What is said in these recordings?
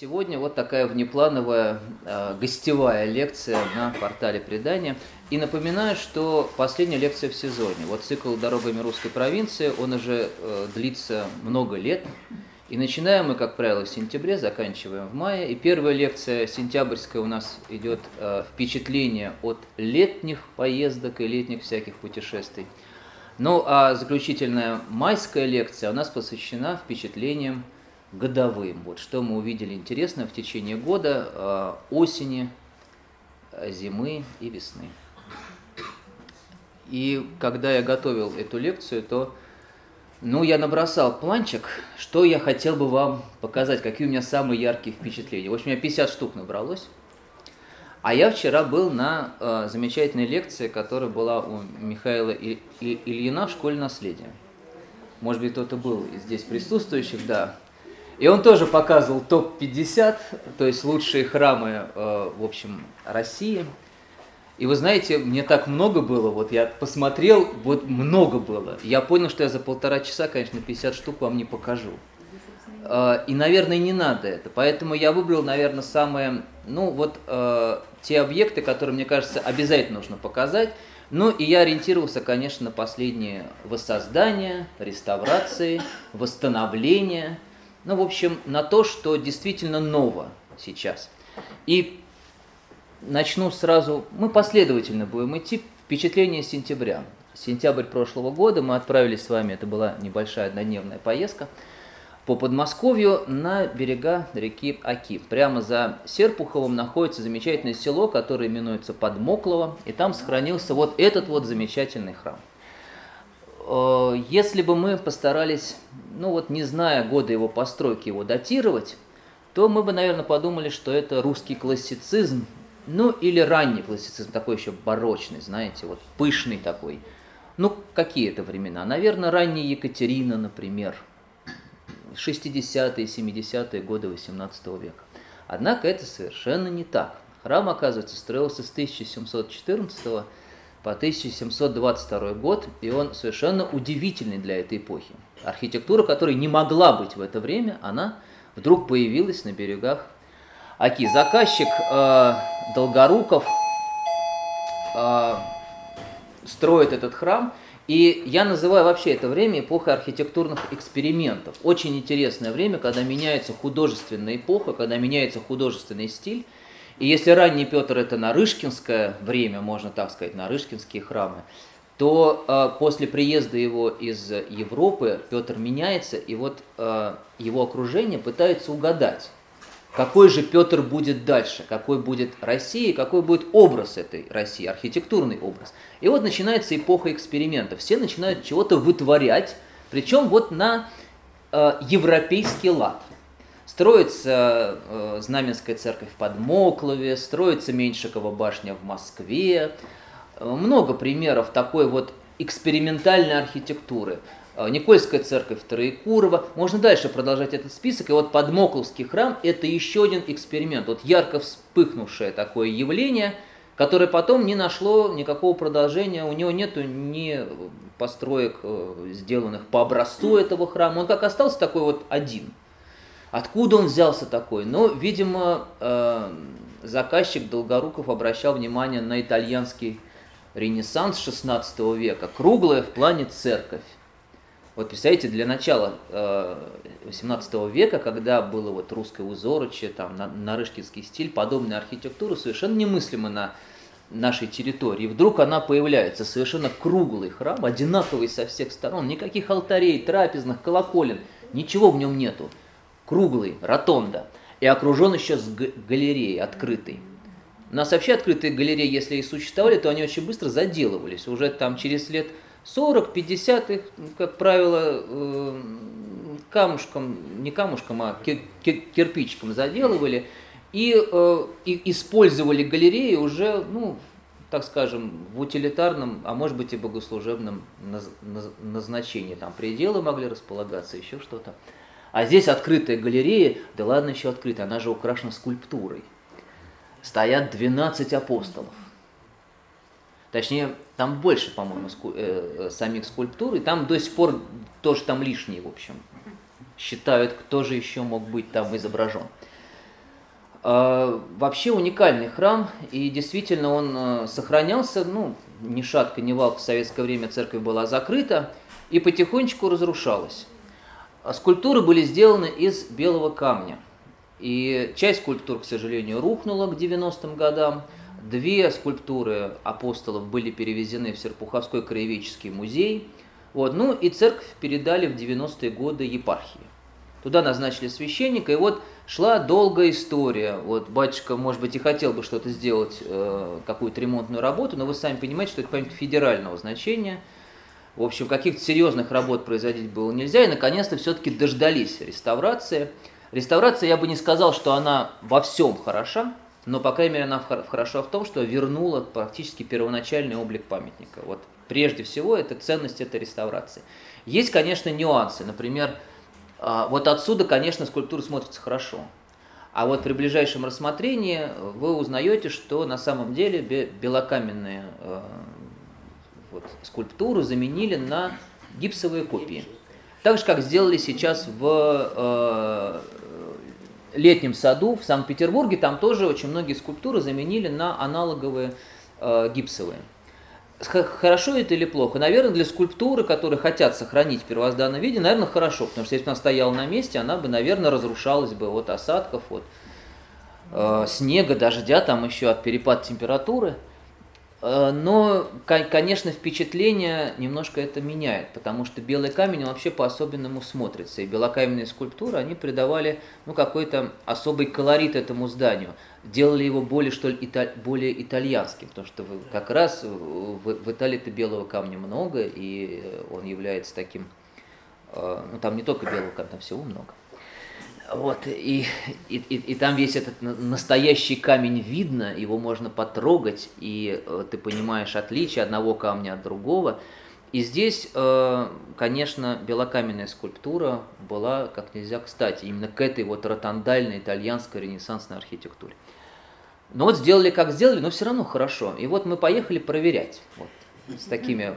Сегодня вот такая внеплановая э, гостевая лекция на портале предания. И напоминаю, что последняя лекция в сезоне. Вот цикл «Дорогами русской провинции», он уже э, длится много лет. И начинаем мы, как правило, в сентябре, заканчиваем в мае. И первая лекция сентябрьская у нас идет э, впечатление от летних поездок и летних всяких путешествий. Ну а заключительная майская лекция у нас посвящена впечатлениям годовым. Вот что мы увидели интересно в течение года, э, осени, э, зимы и весны. И когда я готовил эту лекцию, то ну, я набросал планчик, что я хотел бы вам показать, какие у меня самые яркие впечатления. В общем, у меня 50 штук набралось. А я вчера был на э, замечательной лекции, которая была у Михаила И- И- Ильина в школе наследия. Может быть, кто-то был здесь присутствующих, да. И он тоже показывал топ-50, то есть лучшие храмы, э, в общем, России. И вы знаете, мне так много было, вот я посмотрел, вот много было. Я понял, что я за полтора часа, конечно, 50 штук вам не покажу. Э, и, наверное, не надо это. Поэтому я выбрал, наверное, самые, ну вот, э, те объекты, которые, мне кажется, обязательно нужно показать. Ну и я ориентировался, конечно, на последние воссоздания, реставрации, восстановления – ну, в общем, на то, что действительно ново сейчас. И начну сразу, мы последовательно будем идти, впечатление сентября. Сентябрь прошлого года мы отправились с вами, это была небольшая однодневная поездка, по Подмосковью на берега реки Аки. Прямо за Серпуховым находится замечательное село, которое именуется Подмоклово, и там сохранился вот этот вот замечательный храм. Э, если бы мы постарались, ну вот не зная года его постройки, его датировать, то мы бы, наверное, подумали, что это русский классицизм, ну или ранний классицизм, такой еще барочный, знаете, вот пышный такой. Ну, какие это времена? Наверное, ранняя Екатерина, например, 60-е, 70-е годы 18 века. Однако это совершенно не так. Храм, оказывается, строился с 1714 года по 1722 год, и он совершенно удивительный для этой эпохи. Архитектура, которая не могла быть в это время, она вдруг появилась на берегах Оки. Заказчик э, Долгоруков э, строит этот храм, и я называю вообще это время эпохой архитектурных экспериментов. Очень интересное время, когда меняется художественная эпоха, когда меняется художественный стиль, и если ранний Петр это Нарышкинское время, можно так сказать, Нарышкинские храмы, то э, после приезда его из Европы Петр меняется, и вот э, его окружение пытается угадать, какой же Петр будет дальше, какой будет Россия, какой будет образ этой России, архитектурный образ. И вот начинается эпоха экспериментов. Все начинают чего-то вытворять, причем вот на э, европейский лад. Строится э, Знаменская церковь в Подмоклове, строится Меньшикова башня в Москве. Э, много примеров такой вот экспериментальной архитектуры. Э, Никольская церковь Троекурова. Можно дальше продолжать этот список. И вот Подмокловский храм – это еще один эксперимент. Вот ярко вспыхнувшее такое явление, которое потом не нашло никакого продолжения. У него нет ни построек, э, сделанных по образцу этого храма. Он как остался такой вот один – Откуда он взялся такой? Ну, видимо, э, заказчик Долгоруков обращал внимание на итальянский ренессанс XVI века, круглая в плане церковь. Вот представляете, для начала э, 18 века, когда было вот русское узорочье, там, на, нарышкинский стиль, подобная архитектура совершенно немыслима на нашей территории. И вдруг она появляется, совершенно круглый храм, одинаковый со всех сторон, никаких алтарей, трапезных, колоколен, ничего в нем нету круглый, ротонда. и окружен еще с галереей открытой. У нас вообще открытые галереи, если и существовали, то они очень быстро заделывались. Уже там через лет 40-50 их, как правило, э, камушком, не камушком, а кирпичиком заделывали и, э, и использовали галереи уже, ну, так скажем, в утилитарном, а может быть и богослужебном назначении. Там пределы могли располагаться, еще что-то. А здесь открытая галерея, да ладно еще открытая, она же украшена скульптурой. Стоят 12 апостолов. Точнее, там больше, по-моему, ску- э, э, самих скульптур, и там до сих пор тоже там лишние, в общем. Считают, кто же еще мог быть там изображен. Э, вообще уникальный храм, и действительно он э, сохранялся, ну, ни шатка, ни вал в советское время церковь была закрыта, и потихонечку разрушалась. А скульптуры были сделаны из белого камня. И часть скульптур, к сожалению, рухнула к 90-м годам. Две скульптуры апостолов были перевезены в Серпуховской краеведческий музей. Вот. Ну и церковь передали в 90-е годы епархии. Туда назначили священника, и вот шла долгая история. Вот батюшка, может быть, и хотел бы что-то сделать, э, какую-то ремонтную работу, но вы сами понимаете, что это памятник федерального значения. В общем, каких-то серьезных работ производить было нельзя, и наконец-то все-таки дождались реставрации. Реставрация, я бы не сказал, что она во всем хороша, но, по крайней мере, она хороша в том, что вернула практически первоначальный облик памятника. Вот прежде всего, это ценность этой реставрации. Есть, конечно, нюансы. Например, а, вот отсюда, конечно, скульптура смотрится хорошо. А вот при ближайшем рассмотрении вы узнаете, что на самом деле белокаменные э, вот, скульптуру заменили на гипсовые копии. Так же, как сделали сейчас в э, летнем саду в Санкт-Петербурге, там тоже очень многие скульптуры заменили на аналоговые э, гипсовые. Хорошо это или плохо? Наверное, для скульптуры, которые хотят сохранить в первозданном виде, наверное, хорошо, потому что если бы она стояла на месте, она бы, наверное, разрушалась бы от осадков, от э, снега, дождя, там еще от перепада температуры. Э, но, конечно, впечатление немножко это меняет, потому что белый камень вообще по-особенному смотрится. И белокаменные скульптуры, они придавали ну, какой-то особый колорит этому зданию. Делали его более, что ли, италь, более итальянским, потому что как раз в, в Италии-то белого камня много, и он является таким, э, ну там не только белого камня, там всего много. Вот, и, и, и, и там весь этот настоящий камень видно, его можно потрогать, и э, ты понимаешь отличие одного камня от другого. И здесь, э, конечно, белокаменная скульптура была как нельзя кстати, именно к этой вот ротандальной итальянской ренессансной архитектуре. Но вот сделали как сделали, но все равно хорошо. И вот мы поехали проверять. Вот, с такими,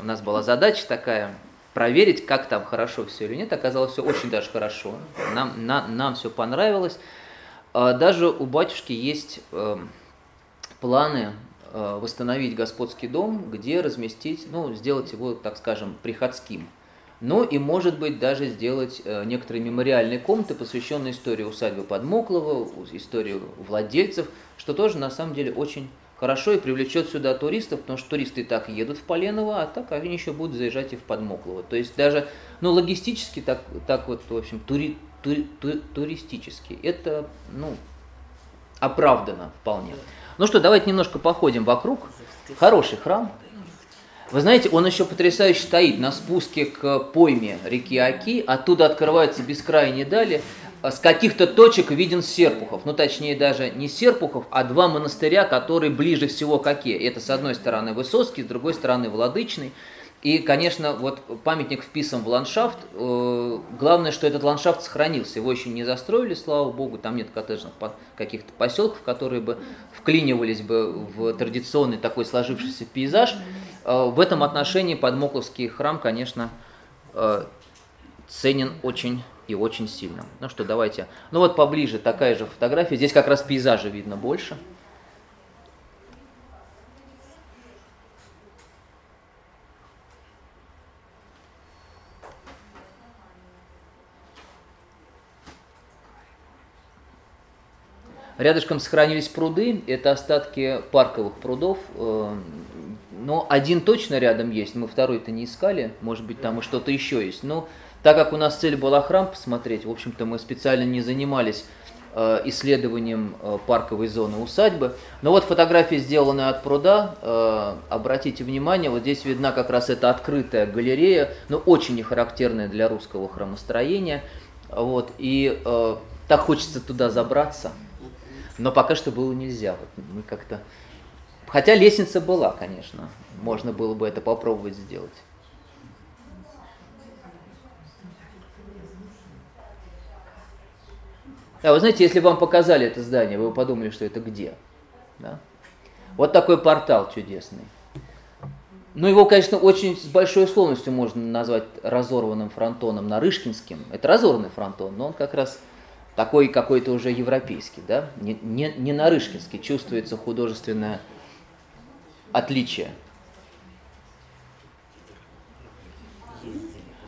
у нас была задача такая, проверить, как там хорошо все или нет. Оказалось все очень даже хорошо. Нам, на, нам все понравилось. А, даже у батюшки есть э, планы э, восстановить господский дом, где разместить, ну, сделать его, так скажем, приходским. Ну и, может быть, даже сделать э, некоторые мемориальные комнаты, посвященные истории усадьбы Подмоклова, истории владельцев, что тоже на самом деле очень хорошо и привлечет сюда туристов, потому что туристы и так едут в Поленово, а так они еще будут заезжать и в Подмоклово. То есть даже, ну, логистически, так, так вот, в общем, тури, тури, тури, туристически, это, ну, оправдано вполне. Ну что, давайте немножко походим вокруг. Хороший храм. Вы знаете, он еще потрясающе стоит на спуске к пойме реки Аки, оттуда открываются бескрайние дали, с каких-то точек виден Серпухов. Ну, точнее, даже не Серпухов, а два монастыря, которые ближе всего к Оке. Это, с одной стороны, Высоцкий, с другой стороны, Владычный. И, конечно, вот памятник вписан в ландшафт. Э, главное, что этот ландшафт сохранился. Его еще не застроили, слава богу. Там нет коттеджных каких-то поселков, которые бы вклинивались бы в традиционный такой сложившийся пейзаж. Э, в этом отношении Подмокловский храм, конечно, э, ценен очень и очень сильно. Ну что, давайте. Ну вот поближе такая же фотография. Здесь как раз пейзажа видно больше. Рядышком сохранились пруды, это остатки парковых прудов. Э, но один точно рядом есть, мы второй-то не искали, может быть там и что-то еще есть. Но так как у нас цель была храм посмотреть, в общем-то мы специально не занимались э, исследованием э, парковой зоны усадьбы. Но вот фотография, сделанная от пруда, э, обратите внимание, вот здесь видна как раз эта открытая галерея, но очень нехарактерная для русского храмостроения. Вот, и так хочется туда забраться, но пока что было нельзя. Вот мы как-то... Хотя лестница была, конечно, можно было бы это попробовать сделать. А вы знаете, если вам показали это здание, вы подумали, что это где? Да? Вот такой портал чудесный. Ну, его, конечно, очень с большой условностью можно назвать разорванным фронтоном Нарышкинским. Это разорванный фронтон, но он как раз такой какой-то уже европейский, да? Не, не, не Нарышкинский, чувствуется художественное отличие.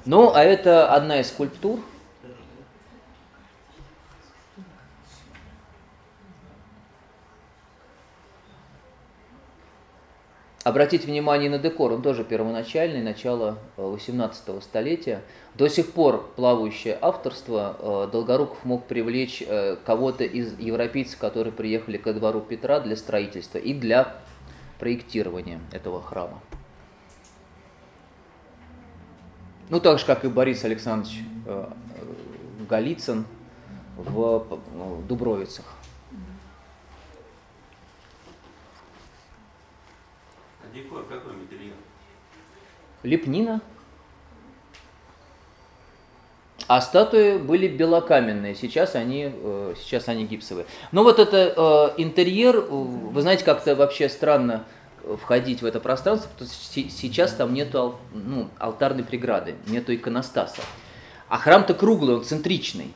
Ну, а это одна из скульптур – Обратите внимание на декор, он тоже первоначальный, начало 18 э, столетия. До сих пор плавающее авторство. Э, Долгоруков мог привлечь э, кого-то из европейцев, которые приехали ко двору Петра для строительства и для проектирования этого храма. Ну, так же, как и Борис Александрович Голицын в Дубровицах. Декор какой материал? Лепнина. А статуи были белокаменные, сейчас они, э, сейчас они гипсовые. Но вот это э, интерьер, вы знаете, как-то вообще странно входить в это пространство, потому что сейчас там нету ну, алтарной преграды, нету иконостаса. А храм-то круглый, он центричный.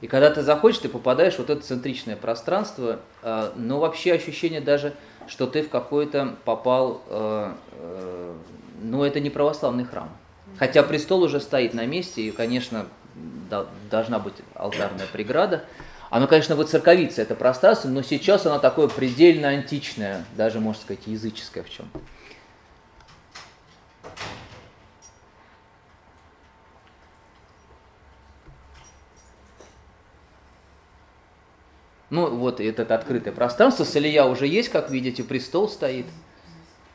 И когда ты заходишь, ты попадаешь в вот это центричное пространство, э, но вообще ощущение даже что ты в какой-то попал, э, э, ну это не православный храм. Хотя престол уже стоит на месте, и, конечно, да, должна быть алтарная преграда. Оно, конечно, выцерковится, это пространство, но сейчас оно такое предельно античное, даже, можно сказать, языческое в чем-то. Ну, вот это открытое пространство. Салия уже есть, как видите, престол стоит.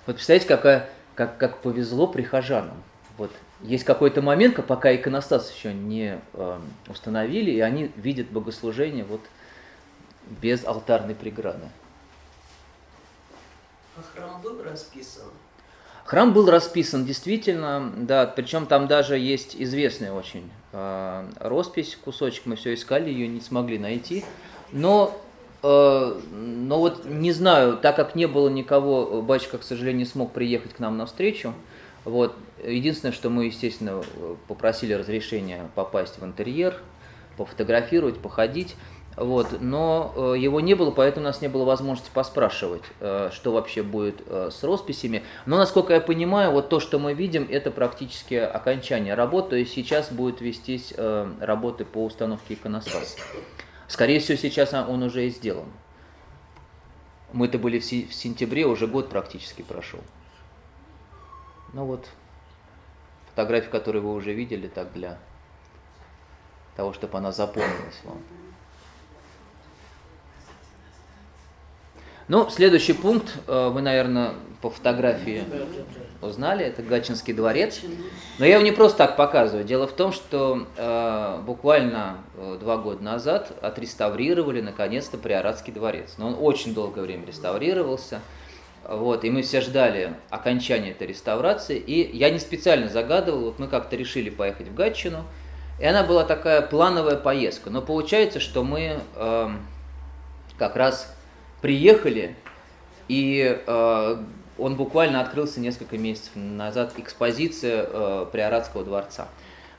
Вот представляете, какая, как, как повезло прихожанам. Вот есть какой-то момент, пока иконостас еще не э, установили, и они видят богослужение вот без алтарной преграды. А храм был расписан? Храм был расписан действительно, да, причем там даже есть известная очень э, роспись, кусочек, мы все искали, ее не смогли найти. Но, э, но вот не знаю, так как не было никого, батюшка, к сожалению, не смог приехать к нам на встречу. Вот. Единственное, что мы, естественно, попросили разрешения попасть в интерьер, пофотографировать, походить. Вот, но э, его не было, поэтому у нас не было возможности поспрашивать, э, что вообще будет э, с росписями. Но, насколько я понимаю, вот то, что мы видим, это практически окончание работы, то есть сейчас будет вестись э, работы по установке иконостаса. Скорее всего, сейчас он уже и сделан. Мы-то были в сентябре, уже год практически прошел. Ну вот, фотография, которую вы уже видели, так для того, чтобы она запомнилась вам. Ну, следующий пункт, э, вы, наверное, по фотографии узнали, это Гатчинский дворец. Но я его не просто так показываю. Дело в том, что э, буквально э, два года назад отреставрировали наконец-то Приоратский дворец. Но он очень долгое время реставрировался. Вот, и мы все ждали окончания этой реставрации. И я не специально загадывал, вот мы как-то решили поехать в Гатчину. И она была такая плановая поездка. Но получается, что мы э, как раз приехали, и э, он буквально открылся несколько месяцев назад, экспозиция э, Приоратского дворца.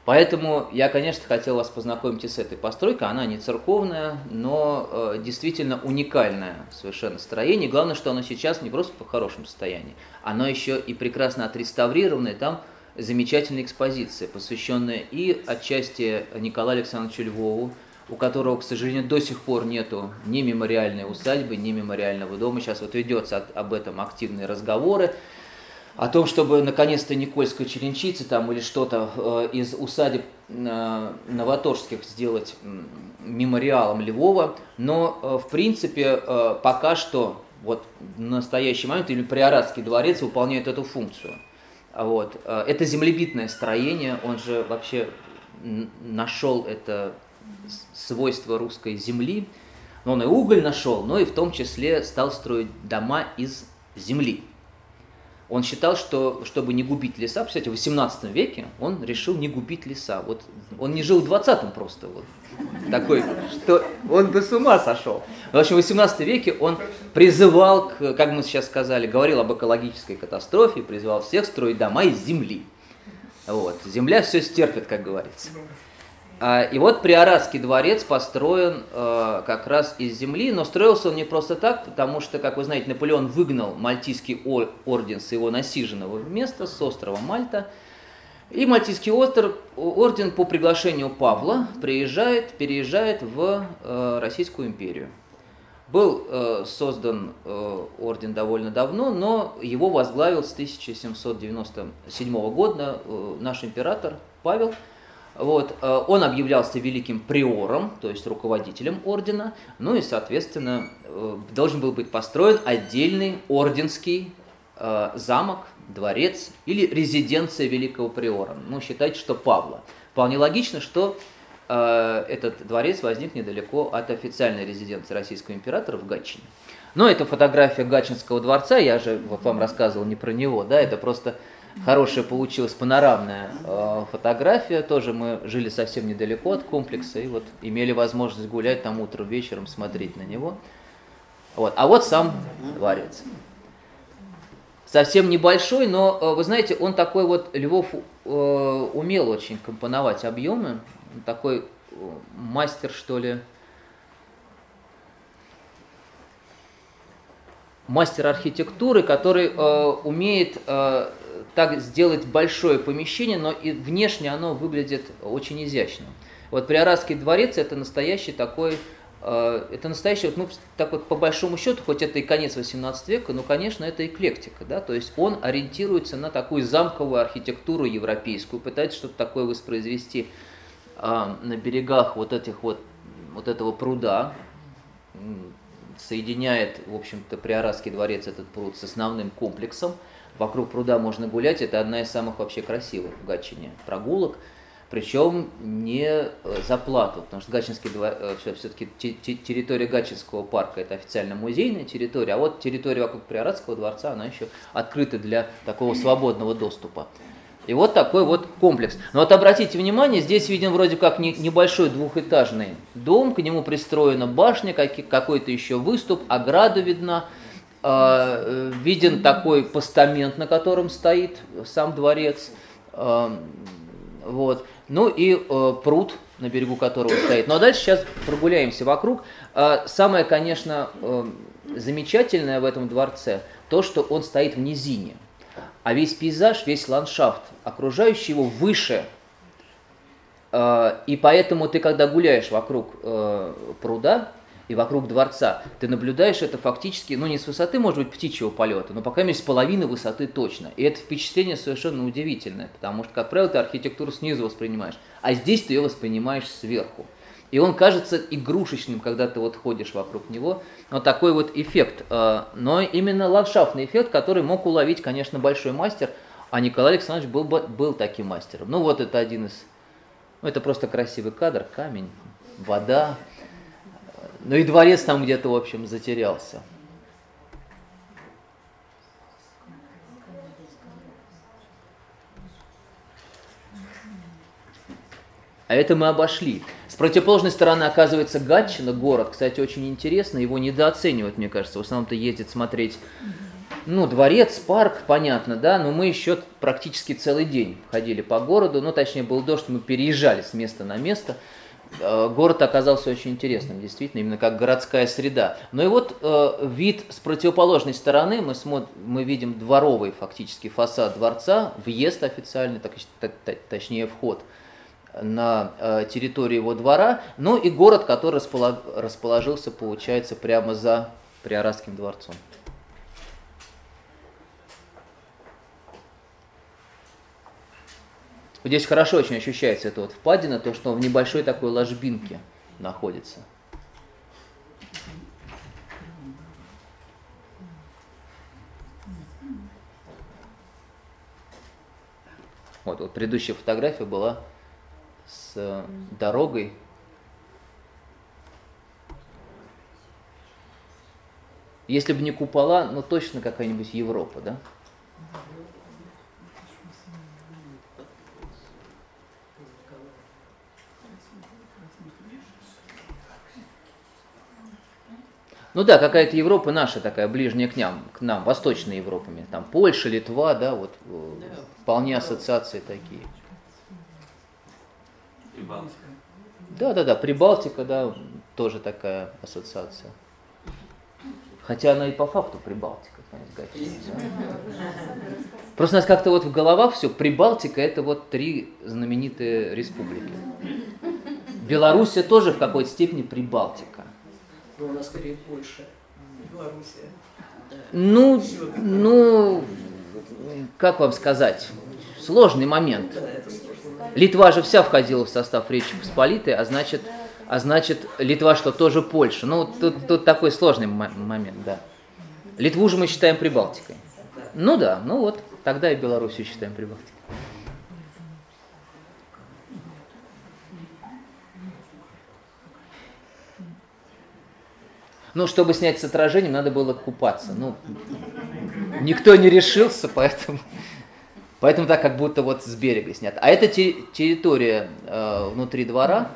Поэтому я, конечно, хотел вас познакомить и с этой постройкой. Она не церковная, но э, действительно уникальное совершенно строение. Главное, что оно сейчас не просто в хорошем состоянии, оно еще и прекрасно отреставрированное. Там замечательная экспозиция, посвященная и отчасти Николаю Александровичу Львову, у которого, к сожалению, до сих пор нету ни мемориальной усадьбы, ни мемориального дома. Сейчас вот ведется об этом активные разговоры. о том, чтобы наконец-то Никольская черенчица там или что-то э, из усадеб э, Новоторжских сделать мемориалом Львова, но э, в принципе э, пока что вот в настоящий момент или Приоратский дворец выполняет эту функцию. Вот. Э, это землебитное строение, он же вообще нашел это свойство русской земли, он и уголь нашел, но и в том числе стал строить дома из земли. Он считал, что чтобы не губить леса, кстати, в 18 веке он решил не губить леса. Вот он не жил в 20-м просто. Вот, такой, что он бы с ума сошел. В общем, в 18 веке он призывал, к, как мы сейчас сказали, говорил об экологической катастрофе, призывал всех строить дома из земли. Вот. Земля все стерпит, как говорится. А, и вот Приоратский дворец построен э, как раз из земли, но строился он не просто так, потому что, как вы знаете, Наполеон выгнал Мальтийский орден с его насиженного места, с острова Мальта. И Мальтийский остров, орден по приглашению Павла приезжает, переезжает в э, Российскую империю. Был э, создан орден довольно давно, но его возглавил с 1797 года наш император Павел – вот, э, он объявлялся великим приором, то есть руководителем ордена, ну и, соответственно, э, должен был быть построен отдельный орденский э, замок, дворец или резиденция великого приора. Ну, считайте, что Павла. Вполне логично, что этот дворец возник недалеко от официальной резиденции российского императора в Гатчине. Но это фотография Гатчинского дворца, я же вот вам рассказывал не про него, да, это просто Хорошая получилась панорамная э, фотография. Тоже мы жили совсем недалеко от комплекса и вот имели возможность гулять там утром, вечером, смотреть на него. Вот. А вот сам дворец. Совсем небольшой, но э, вы знаете, он такой вот, Львов э, умел очень компоновать объемы. Такой э, мастер, что ли, мастер архитектуры, который э, умеет э, так сделать большое помещение, но и внешне оно выглядит очень изящно. Вот Приоратский дворец это настоящий такой, э, это настоящий, вот, ну, так вот по большому счету, хоть это и конец 18 века, но, конечно, это эклектика, да, то есть он ориентируется на такую замковую архитектуру европейскую, пытается что-то такое воспроизвести э, на берегах вот этих вот, вот этого пруда, соединяет, в общем-то, Приоратский дворец, этот пруд, с основным комплексом, вокруг пруда можно гулять. Это одна из самых вообще красивых в Гатчине прогулок. Причем не э, за плату, потому что Гатчинский э, все-таки территория Гатчинского парка это официально музейная территория, а вот территория вокруг Приоратского дворца, она еще открыта для такого свободного доступа. И вот такой вот комплекс. Но вот обратите внимание, здесь виден вроде как небольшой двухэтажный дом, к нему пристроена башня, какой-то еще выступ, ограда видна. А, виден такой постамент, на котором стоит сам дворец. А, вот. Ну и э, пруд, на берегу которого стоит. Ну а дальше сейчас прогуляемся вокруг. А, самое, конечно, э, замечательное в этом дворце, то, что он стоит в низине. А весь пейзаж, весь ландшафт, окружающий его выше. И поэтому ты, когда гуляешь вокруг э, пруда, и вокруг дворца, ты наблюдаешь это фактически, ну не с высоты, может быть, птичьего полета, но пока с половины высоты точно. И это впечатление совершенно удивительное, потому что, как правило, ты архитектуру снизу воспринимаешь, а здесь ты ее воспринимаешь сверху. И он кажется игрушечным, когда ты вот ходишь вокруг него. Вот такой вот эффект. Э, но именно ландшафтный эффект, который мог уловить, конечно, большой мастер, а Николай Александрович был, был таким мастером. Ну вот это один из... Ну это просто красивый кадр, камень, вода, ну и дворец там где-то, в общем, затерялся. А это мы обошли. С противоположной стороны оказывается Гатчина, город, кстати, очень интересно, его недооценивают, мне кажется. В основном-то ездит смотреть, ну, дворец, парк, понятно, да, но мы еще практически целый день ходили по городу, ну, точнее, был дождь, мы переезжали с места на место – город оказался очень интересным, действительно, именно как городская среда. Ну и вот э, вид с противоположной стороны, мы, смотрим, мы видим дворовый фактически фасад дворца, въезд официальный, так, точнее вход на э, территорию его двора, ну и город, который расположился, получается, прямо за Приоратским дворцом. Здесь хорошо очень ощущается эта вот впадина, то, что он в небольшой такой ложбинке находится. Вот, вот предыдущая фотография была с дорогой. Если бы не купола, ну точно какая-нибудь Европа, да? Ну да, какая-то Европа наша такая, ближняя к нам, к нам, Восточной Европами. Там Польша, Литва, да, вот э, вполне ассоциации такие. Прибалтика. Да, да, да, Прибалтика, да, тоже такая ассоциация. Хотя она и по факту Прибалтика, конечно. Просто у нас как-то вот в головах все, Прибалтика это вот три знаменитые республики. Белоруссия тоже в какой-то степени Прибалтика. Но у нас скорее Польша, Белоруссия. Ну, ну, как вам сказать, сложный момент. Да, сложно. Литва же вся входила в состав Речи Посполитой, а значит, а значит Литва что, тоже Польша? Ну, тут, тут такой сложный мо- момент, да. Литву же мы считаем Прибалтикой. Ну да, ну вот, тогда и Белоруссию считаем Прибалтикой. Ну, чтобы снять с отражением, надо было купаться. Ну, никто не решился, поэтому, поэтому так как будто вот с берега снято. А это те- территория э, внутри двора.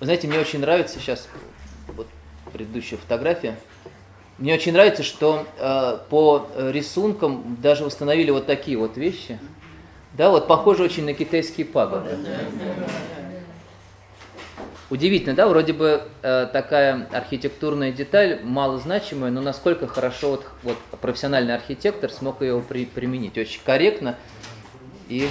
Вы знаете, мне очень нравится сейчас вот предыдущая фотография. Мне очень нравится, что э, по рисункам даже установили вот такие вот вещи. Да, вот похоже очень на китайские пагоды. Удивительно, да, вроде бы э, такая архитектурная деталь малозначимая, но насколько хорошо вот, вот профессиональный архитектор смог ее при- применить. Очень корректно и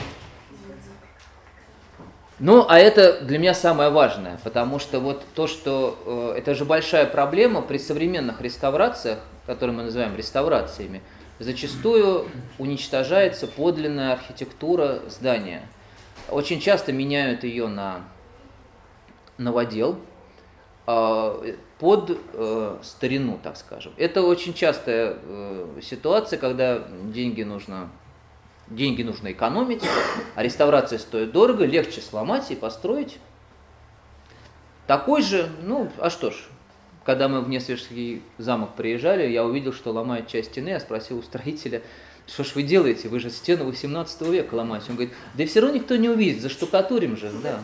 ну, а это для меня самое важное, потому что вот то, что э, это же большая проблема при современных реставрациях, которые мы называем реставрациями, зачастую уничтожается подлинная архитектура здания. Очень часто меняют ее на новодел э, под э, старину, так скажем. Это очень частая э, ситуация, когда деньги нужно деньги нужно экономить, а реставрация стоит дорого, легче сломать и построить. Такой же, ну, а что ж, когда мы в Несвежский замок приезжали, я увидел, что ломают часть стены, я спросил у строителя, что ж вы делаете, вы же стену 18 века ломаете. Он говорит, да все равно никто не увидит, заштукатурим же, да.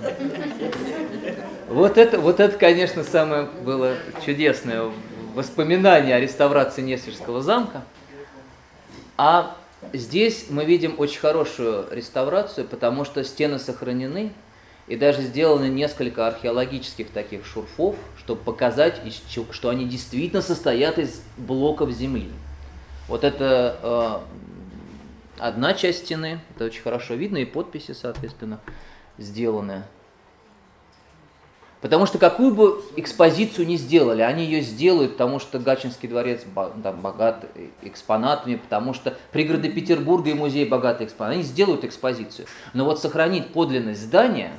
Вот это, вот это, конечно, самое было чудесное воспоминание о реставрации Несвежского замка. А Здесь мы видим очень хорошую реставрацию, потому что стены сохранены, и даже сделаны несколько археологических таких шурфов, чтобы показать, что они действительно состоят из блоков земли. Вот это э, одна часть стены, это очень хорошо видно, и подписи, соответственно, сделаны. Потому что какую бы экспозицию ни сделали, они ее сделают, потому что Гатчинский дворец там, богат экспонатами, потому что пригороды Петербурга и музей богаты экспонатами. Они сделают экспозицию. Но вот сохранить подлинность здания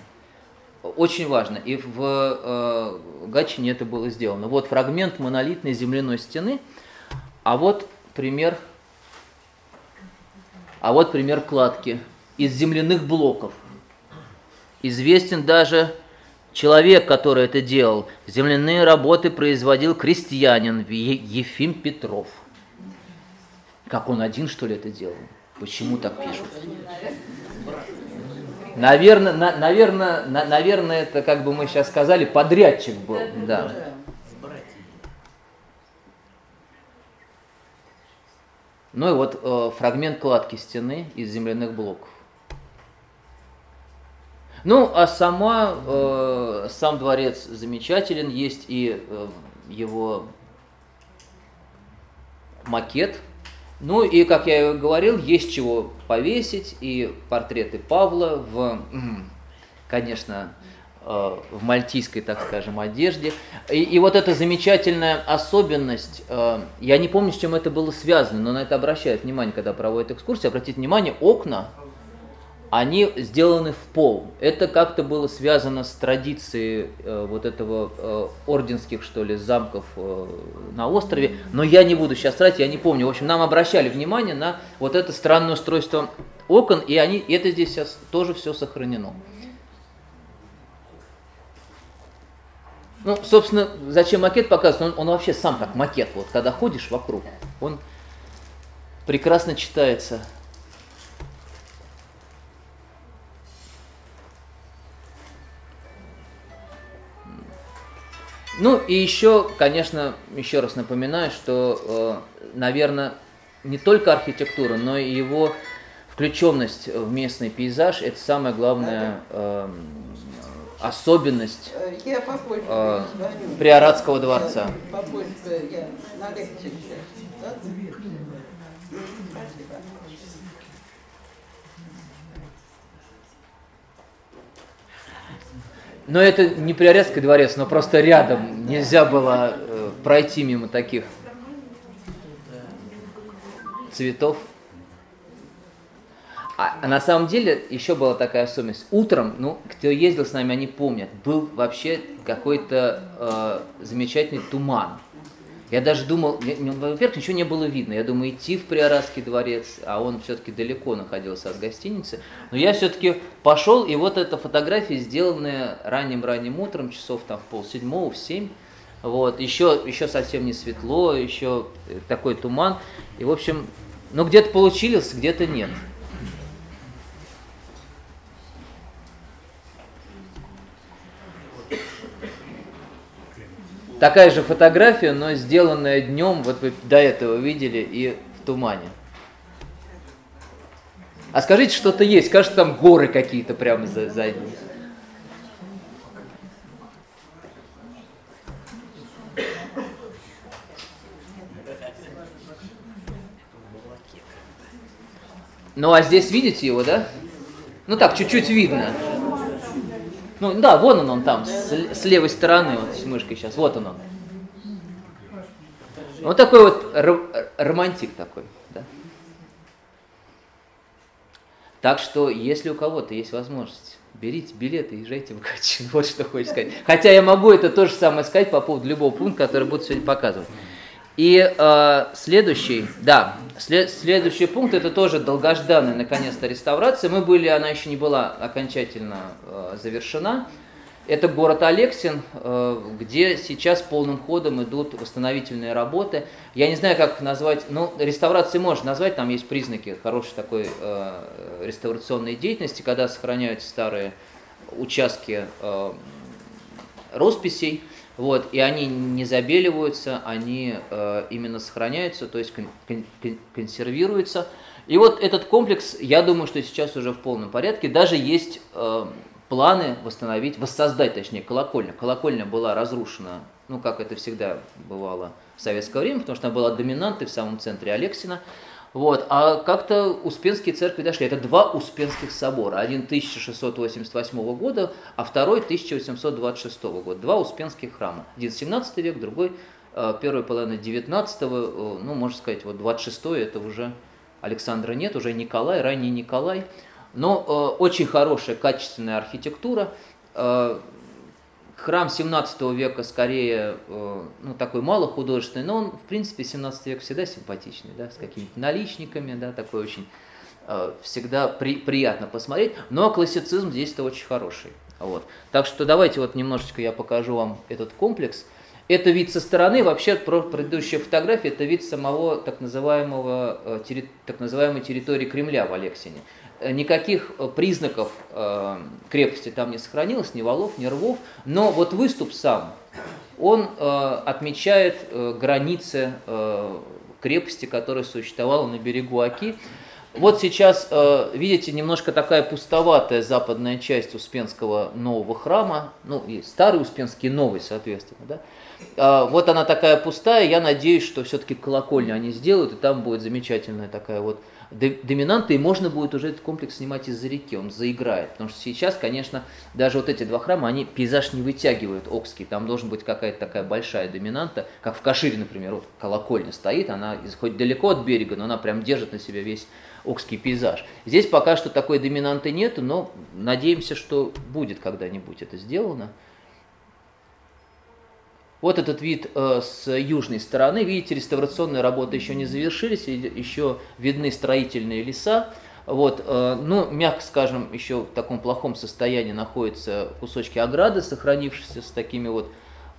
очень важно. И в э, Гатчине это было сделано. Вот фрагмент монолитной земляной стены, а вот пример, а вот пример кладки из земляных блоков. Известен даже человек, который это делал. Земляные работы производил крестьянин Е- Ефим Петров. Как он один, что ли, это делал? Почему так пишут? Наверное, на- наверное, на- наверное, это, как бы мы сейчас сказали, подрядчик был. Да. Ну и вот э, фрагмент кладки стены из земляных блоков. Ну, а сама, э, сам дворец замечателен, есть и э, его макет, Ну и, как я и говорил, есть чего повесить, и портреты Павла в, конечно, э, в мальтийской, так скажем, одежде. И, и вот эта замечательная особенность, э, я не помню, с чем это было связано, но на это обращают внимание, когда проводят экскурсии. Обратите внимание, окна они сделаны в пол. Это как-то было связано с традицией э, вот этого э, орденских, что ли, замков э, на острове, но я не буду сейчас тратить, я не помню. В общем, нам обращали внимание на вот это странное устройство окон, и они, это здесь сейчас тоже все сохранено. Ну, собственно, зачем макет показывать? Он, он вообще сам как макет, вот, когда ходишь вокруг, он прекрасно читается. Ну и еще, конечно, еще раз напоминаю, что, э, наверное, не только архитектура, но и его включенность в местный пейзаж – это самая главная э, особенность э, позвоню. Приоратского дворца. Но это не Приорецкий дворец, но просто рядом. Нельзя было э, пройти мимо таких цветов. А, а на самом деле еще была такая особенность. Утром, ну, кто ездил с нами, они помнят, был вообще какой-то э, замечательный туман. Я даже думал, ну, во-первых, ничего не было видно. Я думаю, идти в Приоратский дворец, а он все-таки далеко находился от гостиницы. Но я все-таки пошел, и вот эта фотография, сделанная ранним-ранним утром, часов там в полседьмого, в семь. Вот, еще, еще совсем не светло, еще э, такой туман. И, в общем, ну где-то получилось, где-то нет. Такая же фотография, но сделанная днем, вот вы до этого видели, и в тумане. А скажите, что-то есть, кажется, там горы какие-то прямо за, за ним. Ну а здесь видите его, да? Ну так, чуть-чуть видно. Ну да, вон он, он там, с, с левой стороны, вот с мышкой сейчас, вот он он. Вот такой вот ро- романтик такой, да. Так что, если у кого-то есть возможность, берите билеты и езжайте в Гатчину, вот что хочется сказать. Хотя я могу это то же самое сказать по поводу любого пункта, который буду сегодня показывать. И э, следующий, да, след- следующий пункт это тоже долгожданная наконец-то реставрация. Мы были, она еще не была окончательно э, завершена. Это город Алексин, э, где сейчас полным ходом идут восстановительные работы. Я не знаю, как назвать, ну, реставрации можно назвать, там есть признаки хорошей такой э, реставрационной деятельности, когда сохраняются старые участки э, росписей. Вот, и они не забеливаются, они э, именно сохраняются, то есть кон- кон- кон- консервируются. И вот этот комплекс, я думаю, что сейчас уже в полном порядке. Даже есть э, планы восстановить, воссоздать, точнее, колокольню. Колокольня была разрушена, ну, как это всегда бывало в советское время, потому что она была доминантой в самом центре Алексина. Вот. А как-то Успенские церкви дошли. Это два Успенских собора. Один 1688 года, а второй 1826 года. Два Успенских храма. Один 17 век, другой э, первая половина 19 э, ну, можно сказать, вот 26 это уже Александра нет, уже Николай, ранний Николай. Но э, очень хорошая, качественная архитектура. Э, храм 17 века скорее э, ну, такой малохудожественный, но он, в принципе, 17 век всегда симпатичный, да, с какими-то наличниками, да, такой очень э, всегда при, приятно посмотреть. Но классицизм здесь-то очень хороший. Вот. Так что давайте вот немножечко я покажу вам этот комплекс. Это вид со стороны, вообще предыдущая фотография, это вид самого так называемого, э, так называемой территории Кремля в Алексине. Э, Никаких э, признаков крепости там не сохранилось, ни валов, ни рвов, но вот выступ сам, он отмечает границы крепости, которая существовала на берегу Оки. Вот сейчас, э, видите, немножко такая пустоватая западная часть Успенского нового храма, ну и старый Успенский, новый, соответственно, да. А, вот она такая пустая, я надеюсь, что все-таки колокольню они сделают, и там будет замечательная такая вот доминанта, и можно будет уже этот комплекс снимать из-за реки, он заиграет. Потому что сейчас, конечно, даже вот эти два храма, они пейзаж не вытягивают окский, там должен быть какая-то такая большая доминанта, как в Кашире, например, вот колокольня стоит, она хоть далеко от берега, но она прям держит на себя весь окский пейзаж. Здесь пока что такой доминанты нету, но надеемся, что будет когда-нибудь это сделано. Вот этот вид э, с южной стороны. Видите, реставрационные работы еще не завершились, еще видны строительные леса. Вот, э, ну, мягко скажем, еще в таком плохом состоянии находятся кусочки ограды, сохранившиеся с такими вот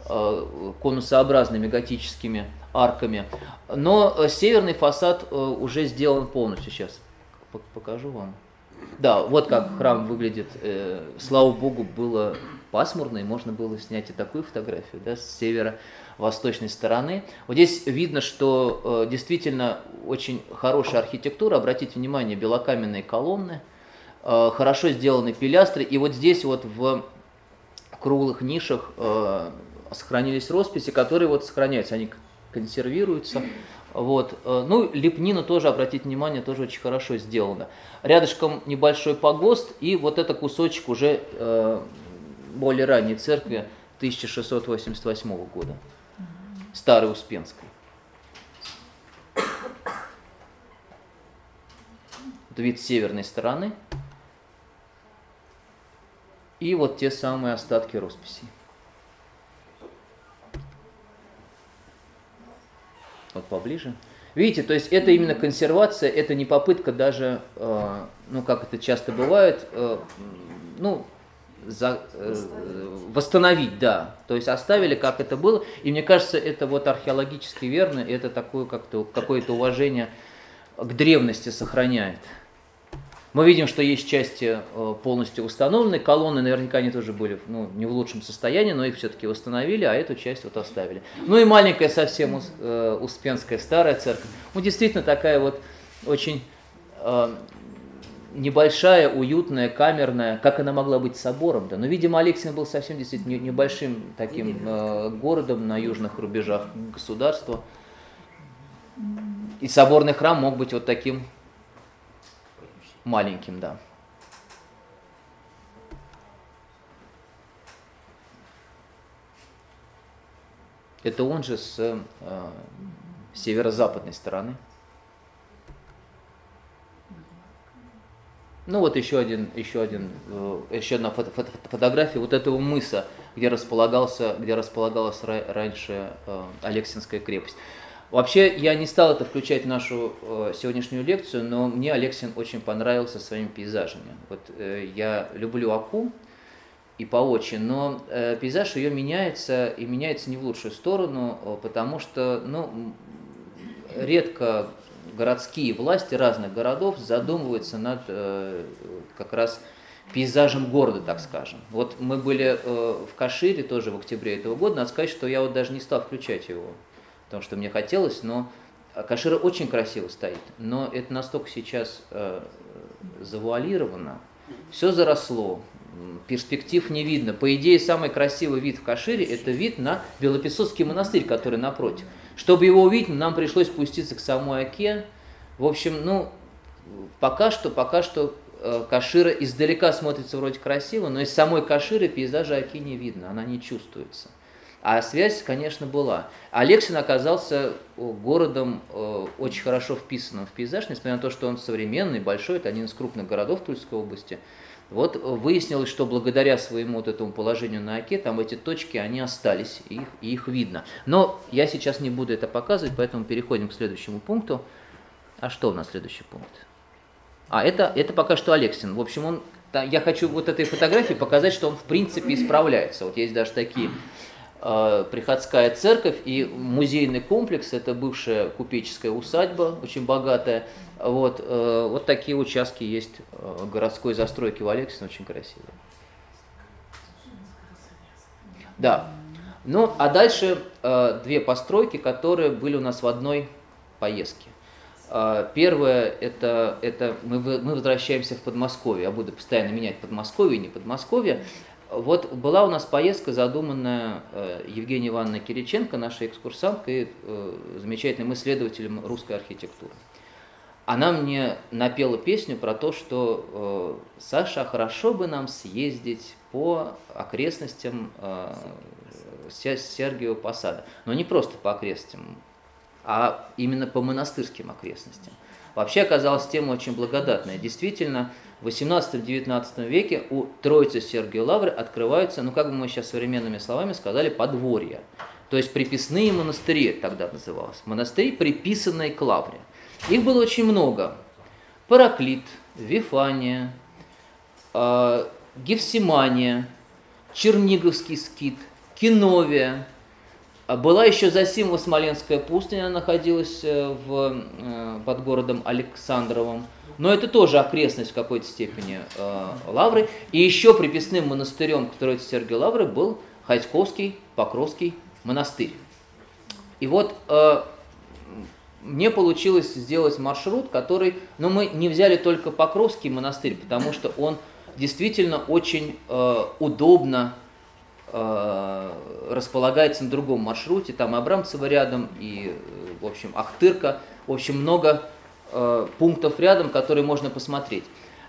э, конусообразными готическими арками. Но э, северный фасад э, уже сделан полностью. Сейчас покажу вам. Да, вот как храм выглядит. Э, слава богу, было пасмурно, и можно было снять и такую фотографию да, с северо-восточной стороны. Вот здесь видно, что э, действительно очень хорошая архитектура. Обратите внимание, белокаменные колонны, э, хорошо сделаны пилястры. И вот здесь вот в круглых нишах э, сохранились росписи, которые вот сохраняются, они консервируются. Вот. Э, ну, лепнина тоже, обратите внимание, тоже очень хорошо сделана. Рядышком небольшой погост, и вот это кусочек уже э, более ранней церкви 1688 года, Старой Успенской. Это вид северной стороны. И вот те самые остатки росписей. Вот поближе. Видите, то есть это именно консервация, это не попытка даже, э, ну как это часто бывает, э, ну за, э, восстановить, да. То есть оставили, как это было. И мне кажется, это вот археологически верно, это такое как-то какое-то уважение к древности сохраняет. Мы видим, что есть части э, полностью установлены, колонны наверняка они тоже были ну, не в лучшем состоянии, но их все-таки восстановили, а эту часть вот оставили. Ну и маленькая совсем э, Успенская старая церковь. Ну действительно такая вот очень небольшая, уютная, камерная, как она могла быть собором, да. Но, видимо, Алексин был совсем действительно небольшим таким э, городом на южных рубежах государства. И соборный храм мог быть вот таким маленьким, да. Это он же с э, северо-западной стороны. Ну вот еще один, еще один, э, еще одна фото, фото, фотография вот этого мыса, где располагался, где располагалась раньше э, Алексинская крепость. Вообще я не стал это включать в нашу э, сегодняшнюю лекцию, но мне Алексин очень понравился своими пейзажами. Вот я люблю Аку и по очень, но пейзаж ее меняется и меняется не в лучшую сторону, потому что ну, редко городские власти разных городов задумываются над э, как раз пейзажем города, так скажем. Вот мы были э, в Кашире тоже в октябре этого года, надо сказать, что я вот даже не стал включать его, потому что мне хотелось, но Кашира очень красиво стоит, но это настолько сейчас э, завуалировано, все заросло, перспектив не видно. По идее, самый красивый вид в Кашире – это вид на Белопесоцкий монастырь, который напротив. Чтобы его увидеть, нам пришлось спуститься к самой Оке. В общем, ну, пока что, пока что э, Кашира издалека смотрится вроде красиво, но из самой Каширы пейзажа Оки не видно, она не чувствуется. А связь, конечно, была. Алексин оказался э, городом э, очень хорошо вписанным в пейзаж, несмотря на то, что он современный, большой, это один из крупных городов Тульской области. Вот выяснилось, что благодаря своему вот этому положению на оке, там эти точки, они остались, и их, и их видно. Но я сейчас не буду это показывать, поэтому переходим к следующему пункту. А что у нас следующий пункт? А, это, это пока что Алексин. В общем, он, я хочу вот этой фотографии показать, что он в принципе исправляется. Вот есть даже такие э, приходская церковь и музейный комплекс, это бывшая купеческая усадьба, очень богатая. Вот, э, вот такие участки есть э, городской застройки в Алексине, очень красивые. Да. Ну, а дальше э, две постройки, которые были у нас в одной поездке. А, первое, это, это мы, мы возвращаемся в Подмосковье. Я буду постоянно менять Подмосковье, не Подмосковье. Вот была у нас поездка, задуманная э, Евгенией Ивановной Кириченко, нашей экскурсанткой, э, замечательным исследователем русской архитектуры. Она мне напела песню про то, что э, Саша, хорошо бы нам съездить по окрестностям Сергиева Посада. Но не просто по окрестностям, а именно по монастырским окрестностям. Вообще оказалась тема очень благодатная. Действительно, в 18-19 веке у Троицы Сергия Лавры открываются, ну как бы мы сейчас современными словами сказали, подворья. То есть приписные монастыри тогда называлось. Монастыри, приписанные к Лавре. Их было очень много. Параклит, Вифания, э, Гефсимания, Черниговский скит, Киновия, а была еще Засимова Смоленская пустыня, она находилась э, в, э, под городом Александровым. Но это тоже окрестность в какой-то степени э, Лавры. И еще приписным монастырем к Троице Сергия Лавры был Хайсковский Покровский монастырь. И вот мне получилось сделать маршрут, который, но ну, мы не взяли только Покровский монастырь, потому что он действительно очень э, удобно Э, располагается на другом маршруте, там и Абрамцево рядом, и, в общем, Ахтырка, в общем, много э, пунктов рядом, которые можно посмотреть.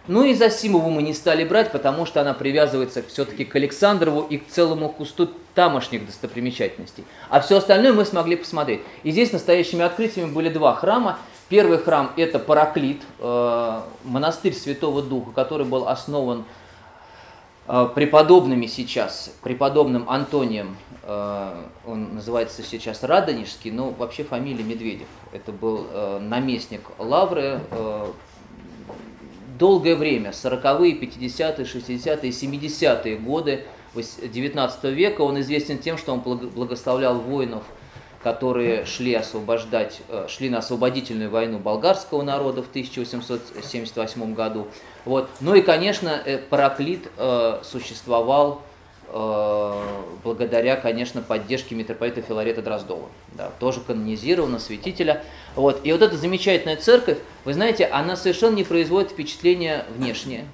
Ну и Засимову мы не стали брать, потому что она привязывается все-таки к Александрову и к целому кусту тамошних достопримечательностей. А все остальное мы смогли посмотреть. И здесь настоящими открытиями были два храма. Первый храм – это Параклит, э, монастырь Святого Духа, который был основан Э, преподобными сейчас, преподобным Антонием, э, он называется сейчас Радонежский, но вообще фамилия Медведев. Это был э, наместник Лавры долгое время, 40-е, 50-е, 60-е, 70-е годы 19 века. Он известен тем, что он благословлял воинов – которые шли освобождать, э, шли на освободительную войну болгарского народа в 1878 году. Вот. Ну и, конечно, э, Параклит э, существовал благодаря, конечно, поддержке митрополита Филарета Дроздова. Да, тоже канонизирована, святителя. Вот. И вот эта замечательная церковь, вы знаете, она совершенно не производит впечатления внешнее,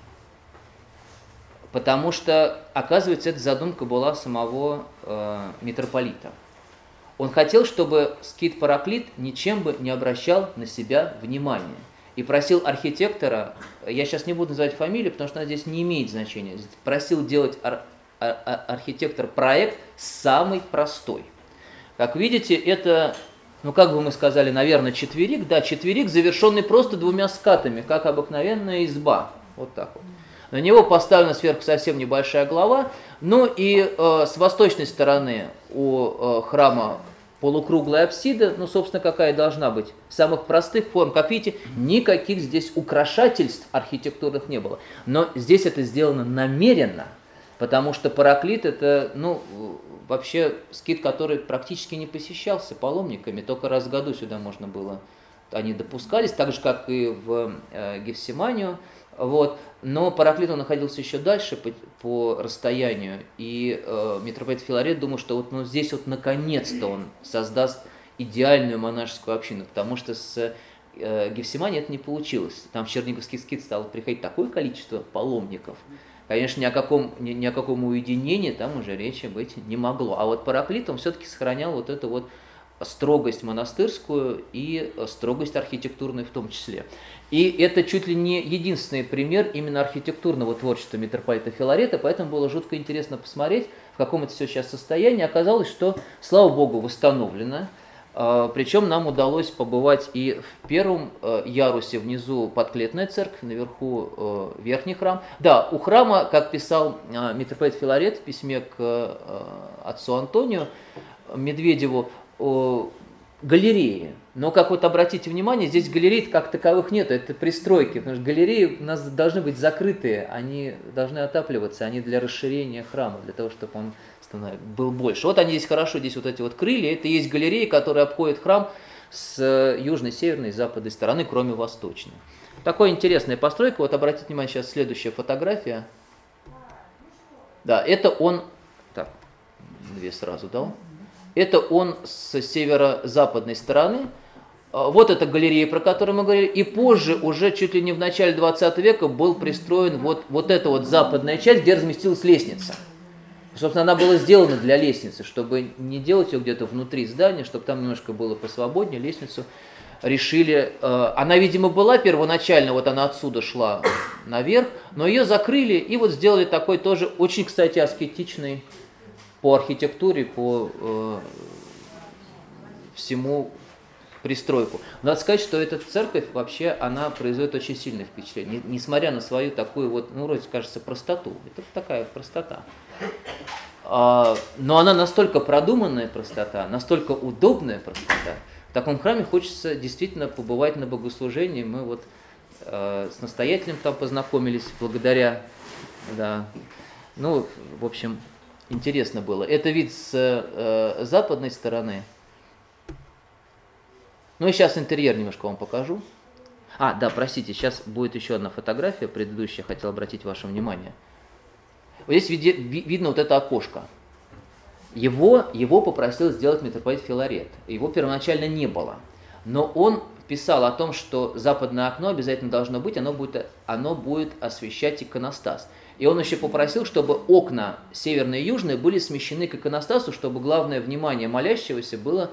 потому что, оказывается, эта задумка была самого э, митрополита. Он хотел, чтобы скит Параклит ничем бы не обращал на себя внимания. И просил архитектора, я сейчас не буду называть фамилию, потому что она здесь не имеет значения, просил делать ар, архитектор проект самый простой. Как видите, это, ну как бы мы сказали, наверное, четверик, да, четверик, завершенный просто двумя скатами, как обыкновенная изба. Вот так вот. На него поставлена сверху совсем небольшая глава. Ну и э, с восточной стороны у э, храма полукруглая апсида, ну, собственно, какая должна быть, самых простых форм. Как видите, никаких здесь украшательств архитектурных не было. Но здесь это сделано намеренно, потому что параклит это, ну, вообще скит, который практически не посещался паломниками, только раз в году сюда можно было, они допускались, так же, как и в э, Гефсиманию, вот. Но Параклит он находился еще дальше по, по расстоянию, и э, митрополит Филарет думал, что вот ну, здесь вот наконец-то он создаст идеальную монашескую общину, потому что с э, Гефсимани это не получилось. Там в Черниговский скит стало приходить такое количество паломников, Конечно, ни о каком, ни, ни о каком уединении там уже речи быть не могло. А вот Параклит, он все-таки сохранял вот эту вот строгость монастырскую и строгость архитектурную в том числе. И это чуть ли не единственный пример именно архитектурного творчества митрополита Филарета, поэтому было жутко интересно посмотреть, в каком это все сейчас состоянии. Оказалось, что, слава богу, восстановлено. А, Причем нам удалось побывать и в первом э, ярусе внизу подклетная церковь, наверху э, верхний храм. Да, у храма, как писал э, митрополит Филарет в письме к отцу Антонию Медведеву, галереи. Но, как вот обратите внимание, здесь галерей как таковых нет, это пристройки, потому что галереи у нас должны быть закрытые, они должны отапливаться, они для расширения храма, для того, чтобы он был больше. Вот они здесь хорошо, здесь вот эти вот крылья, это есть галереи, которые обходят храм с южной, северной, западной стороны, кроме восточной. Такая интересная постройка, вот обратите внимание, сейчас следующая фотография. Да, это он, так, две сразу дал. Это он с северо-западной стороны. А, вот эта галерея, про которую мы говорили, и позже, уже чуть ли не в начале 20 века, был пристроен вот, вот эта вот западная часть, где разместилась лестница. Собственно, она была сделана для лестницы, чтобы не делать ее где-то внутри здания, чтобы там немножко было посвободнее, лестницу решили, э, она, видимо, была первоначально, вот она отсюда шла наверх, но ее закрыли и вот сделали такой тоже очень, кстати, аскетичный по архитектуре, по э, всему пристройку. Надо сказать, что эта церковь вообще, она производит очень сильное впечатление, несмотря на свою такую вот, ну, вроде кажется, простоту. Это такая простота. А, но она настолько продуманная простота, настолько удобная простота. В таком храме хочется действительно побывать на богослужении. Мы вот э, с настоятелем там познакомились благодаря, да, ну, в общем, интересно было. Это вид с э, западной стороны – ну и сейчас интерьер немножко вам покажу. А, да, простите, сейчас будет еще одна фотография, предыдущая, хотел обратить ваше внимание. Вот здесь види, видно вот это окошко. Его, его попросил сделать митрополит Филарет. Его первоначально не было. Но он писал о том, что западное окно обязательно должно быть, оно будет, оно будет освещать иконостас. И он еще попросил, чтобы окна северные и южные были смещены к иконостасу, чтобы главное внимание молящегося было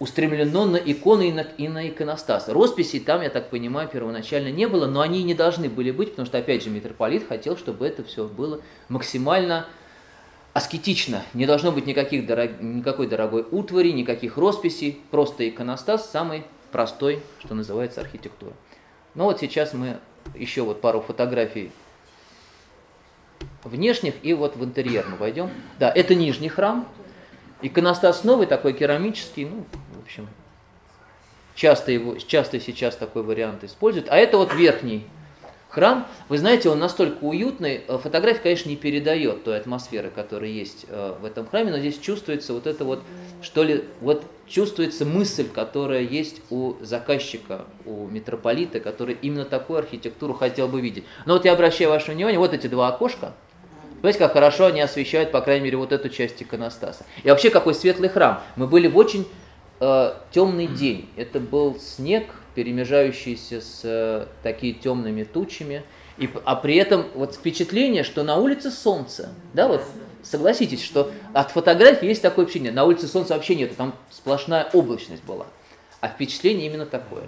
устремлено на иконы и на, и на иконостас. Росписей там, я так понимаю, первоначально не было, но они не должны были быть, потому что, опять же, митрополит хотел, чтобы это все было максимально аскетично. Не должно быть никаких дорог... никакой дорогой утвари, никаких росписей, просто иконостас самый простой, что называется, архитектура. Ну вот сейчас мы еще вот пару фотографий внешних и вот в интерьер мы войдем. Да, это нижний храм. Иконостас новый, такой керамический, ну, общем, часто, его, часто сейчас такой вариант используют. А это вот верхний храм. Вы знаете, он настолько уютный, э, фотография, конечно, не передает той атмосферы, которая есть э, в этом храме, но здесь чувствуется вот это вот, что ли, вот чувствуется мысль, которая есть у заказчика, у митрополита, который именно такую архитектуру хотел бы видеть. Но вот я обращаю ваше внимание, вот эти два окошка, Понимаете, как хорошо они освещают, по крайней мере, вот эту часть иконостаса. И вообще, какой светлый храм. Мы были в очень э, темный день. Это был снег, перемежающийся с э, такими темными тучами. И, а при этом вот впечатление, что на улице солнце. Да, вот согласитесь, что от фотографии есть такое впечатление. На улице солнца вообще нет, там сплошная облачность была. А впечатление именно такое.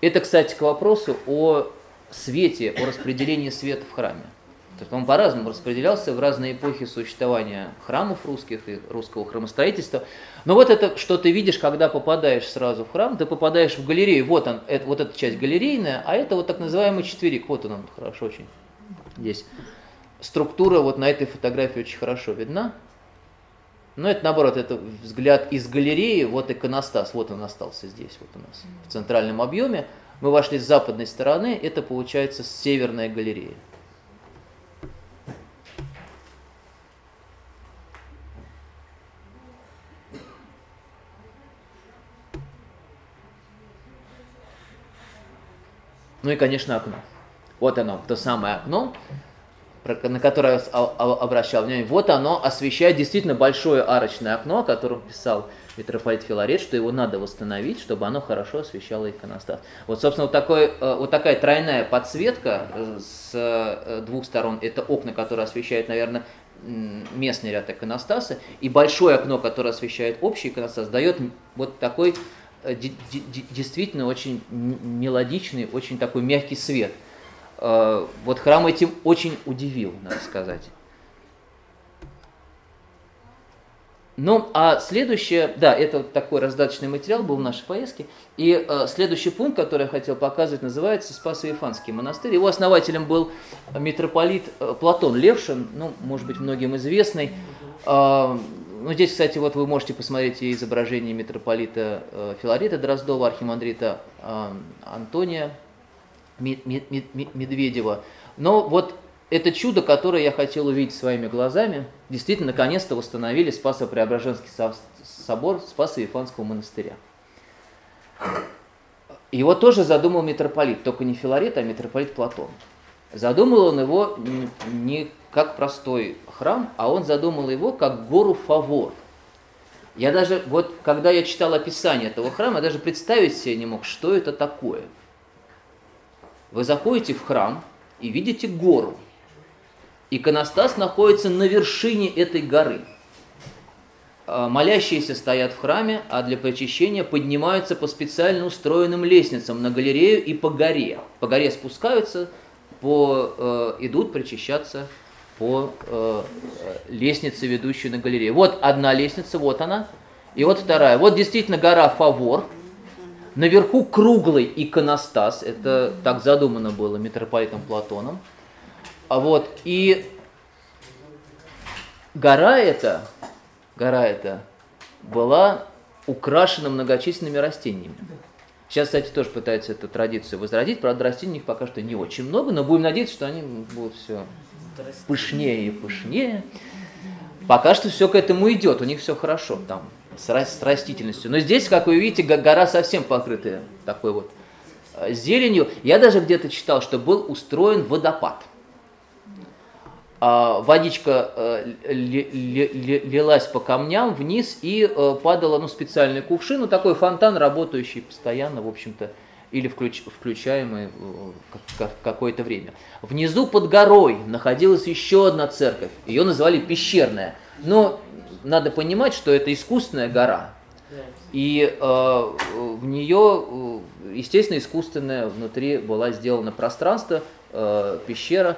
Это, кстати, к вопросу о свете, о распределении света в храме. То есть он по-разному распределялся в разные эпохи существования храмов русских и русского храмостроительства. Но вот это, что ты видишь, когда попадаешь сразу в храм, ты попадаешь в галерею. Вот он, это, вот эта часть галерейная, а это вот так называемый четверик. Вот он, он хорошо очень здесь. Структура вот на этой фотографии очень хорошо видна. Но это наоборот, это взгляд из галереи, вот иконостас, вот он остался здесь, вот у нас в центральном объеме. Мы вошли с западной стороны, это получается северная галерея. Ну и, конечно, окно. Вот оно, то самое окно, на которое я обращал внимание. Вот оно освещает действительно большое арочное окно, о котором писал митрополит Филарет, что его надо восстановить, чтобы оно хорошо освещало иконостас. Вот, собственно, вот, такой, э, вот такая тройная подсветка э, с э, двух сторон. Это окна, которые освещают, наверное, местный ряд иконостаса, и большое окно, которое освещает общий иконостас, дает вот такой действительно очень мелодичный, очень такой мягкий свет. Э, вот храм этим очень удивил, надо сказать. Ну, а следующее, да, это такой раздаточный материал был в нашей поездке. И э, следующий пункт, который я хотел показывать, называется Спасо-Ифанский монастырь. Его основателем был митрополит э, Платон Левшин, ну, может быть, многим известный. Э, ну, здесь, кстати, вот вы можете посмотреть изображение митрополита э, Филарита Дроздова, архимандрита э, Антония Медведева. Но вот это чудо, которое я хотел увидеть своими глазами, действительно, наконец-то восстановили Спасо-Преображенский собор Спасо-Ифанского монастыря. Его тоже задумал митрополит, только не Филарет, а митрополит Платон. Задумал он его не как простой храм, а он задумал его как гору Фавор. Я даже, вот когда я читал описание этого храма, я даже представить себе не мог, что это такое. Вы заходите в храм и видите гору. Иконостас находится на вершине этой горы. А, молящиеся стоят в храме, а для прочищения поднимаются по специально устроенным лестницам на галерею и по горе. По горе спускаются, по, э, идут причащаться по э, лестнице, ведущей на галерею. Вот одна лестница, вот она, и вот вторая. Вот действительно гора Фавор. Наверху круглый иконостас, это так задумано было митрополитом Платоном. А вот, и гора эта, гора эта была украшена многочисленными растениями. Сейчас, кстати, тоже пытаются эту традицию возродить. Правда, растений у них пока что не очень много, но будем надеяться, что они будут все пышнее и пышнее. Пока что все к этому идет, у них все хорошо там с, с растительностью. Но здесь, как вы видите, гора совсем покрытая такой вот э, зеленью. Я даже где-то читал, что был устроен водопад. А, водичка э, лилась по камням вниз и э, падала ну, специальный кувшин, ну такой фонтан, работающий постоянно, в общем-то, или включ, включаемый какое-то время. Внизу под горой находилась еще одна церковь, ее называли пещерная. Но надо понимать, что это искусственная гора, и э, в нее, э, естественно, искусственное внутри была сделано пространство, э, пещера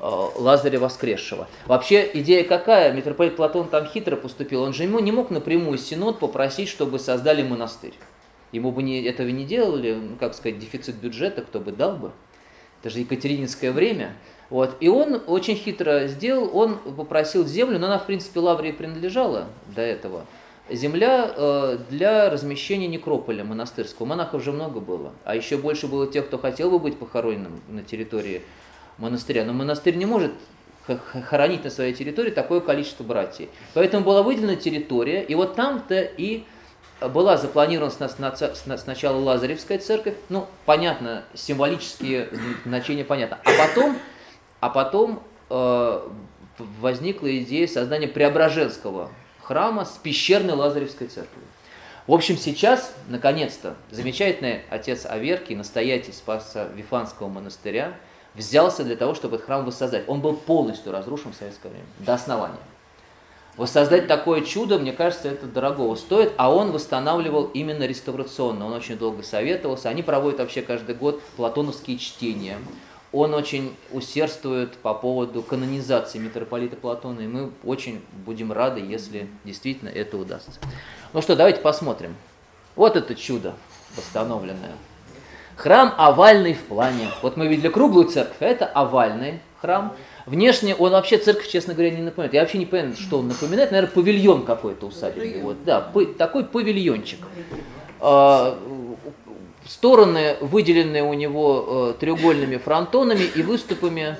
э, Лазаря Воскресшего. Вообще идея какая? Митрополит Платон там хитро поступил. Он же ему не мог напрямую Синод попросить, чтобы создали монастырь. Ему бы не, этого не делали, ну, как сказать, дефицит бюджета, кто бы дал бы. Это же Екатерининское время. Вот. И он очень хитро сделал, он попросил землю, но она, в принципе, Лаврии принадлежала до этого. Земля э, для размещения некрополя монастырского. Монахов уже много было. А еще больше было тех, кто хотел бы быть похороненным на территории монастыря. Но монастырь не может хоронить на своей территории такое количество братьев. Поэтому была выделена территория, и вот там-то и была запланирована сначала Лазаревская церковь, ну, понятно, символические значения понятно, а потом, а потом э, возникла идея создания Преображенского храма с пещерной Лазаревской церковью. В общем, сейчас, наконец-то, замечательный отец Аверки, настоятель Спаса Вифанского монастыря, взялся для того, чтобы этот храм воссоздать. Он был полностью разрушен в советское время, до основания. Воссоздать такое чудо, мне кажется, это дорогого стоит, а он восстанавливал именно реставрационно, он очень долго советовался. Они проводят вообще каждый год платоновские чтения. Он очень усердствует по поводу канонизации митрополита Платона, и мы очень будем рады, если действительно это удастся. Ну что, давайте посмотрим. Вот это чудо восстановленное. Храм овальный в плане. Вот мы видели круглую церковь, а это овальный храм. Внешне он вообще церковь, честно говоря, не напоминает. Я вообще не понимаю, что он напоминает. Наверное, павильон какой-то усадебный. Вот, да, такой павильончик. А, стороны выделены у него э, треугольными фронтонами и выступами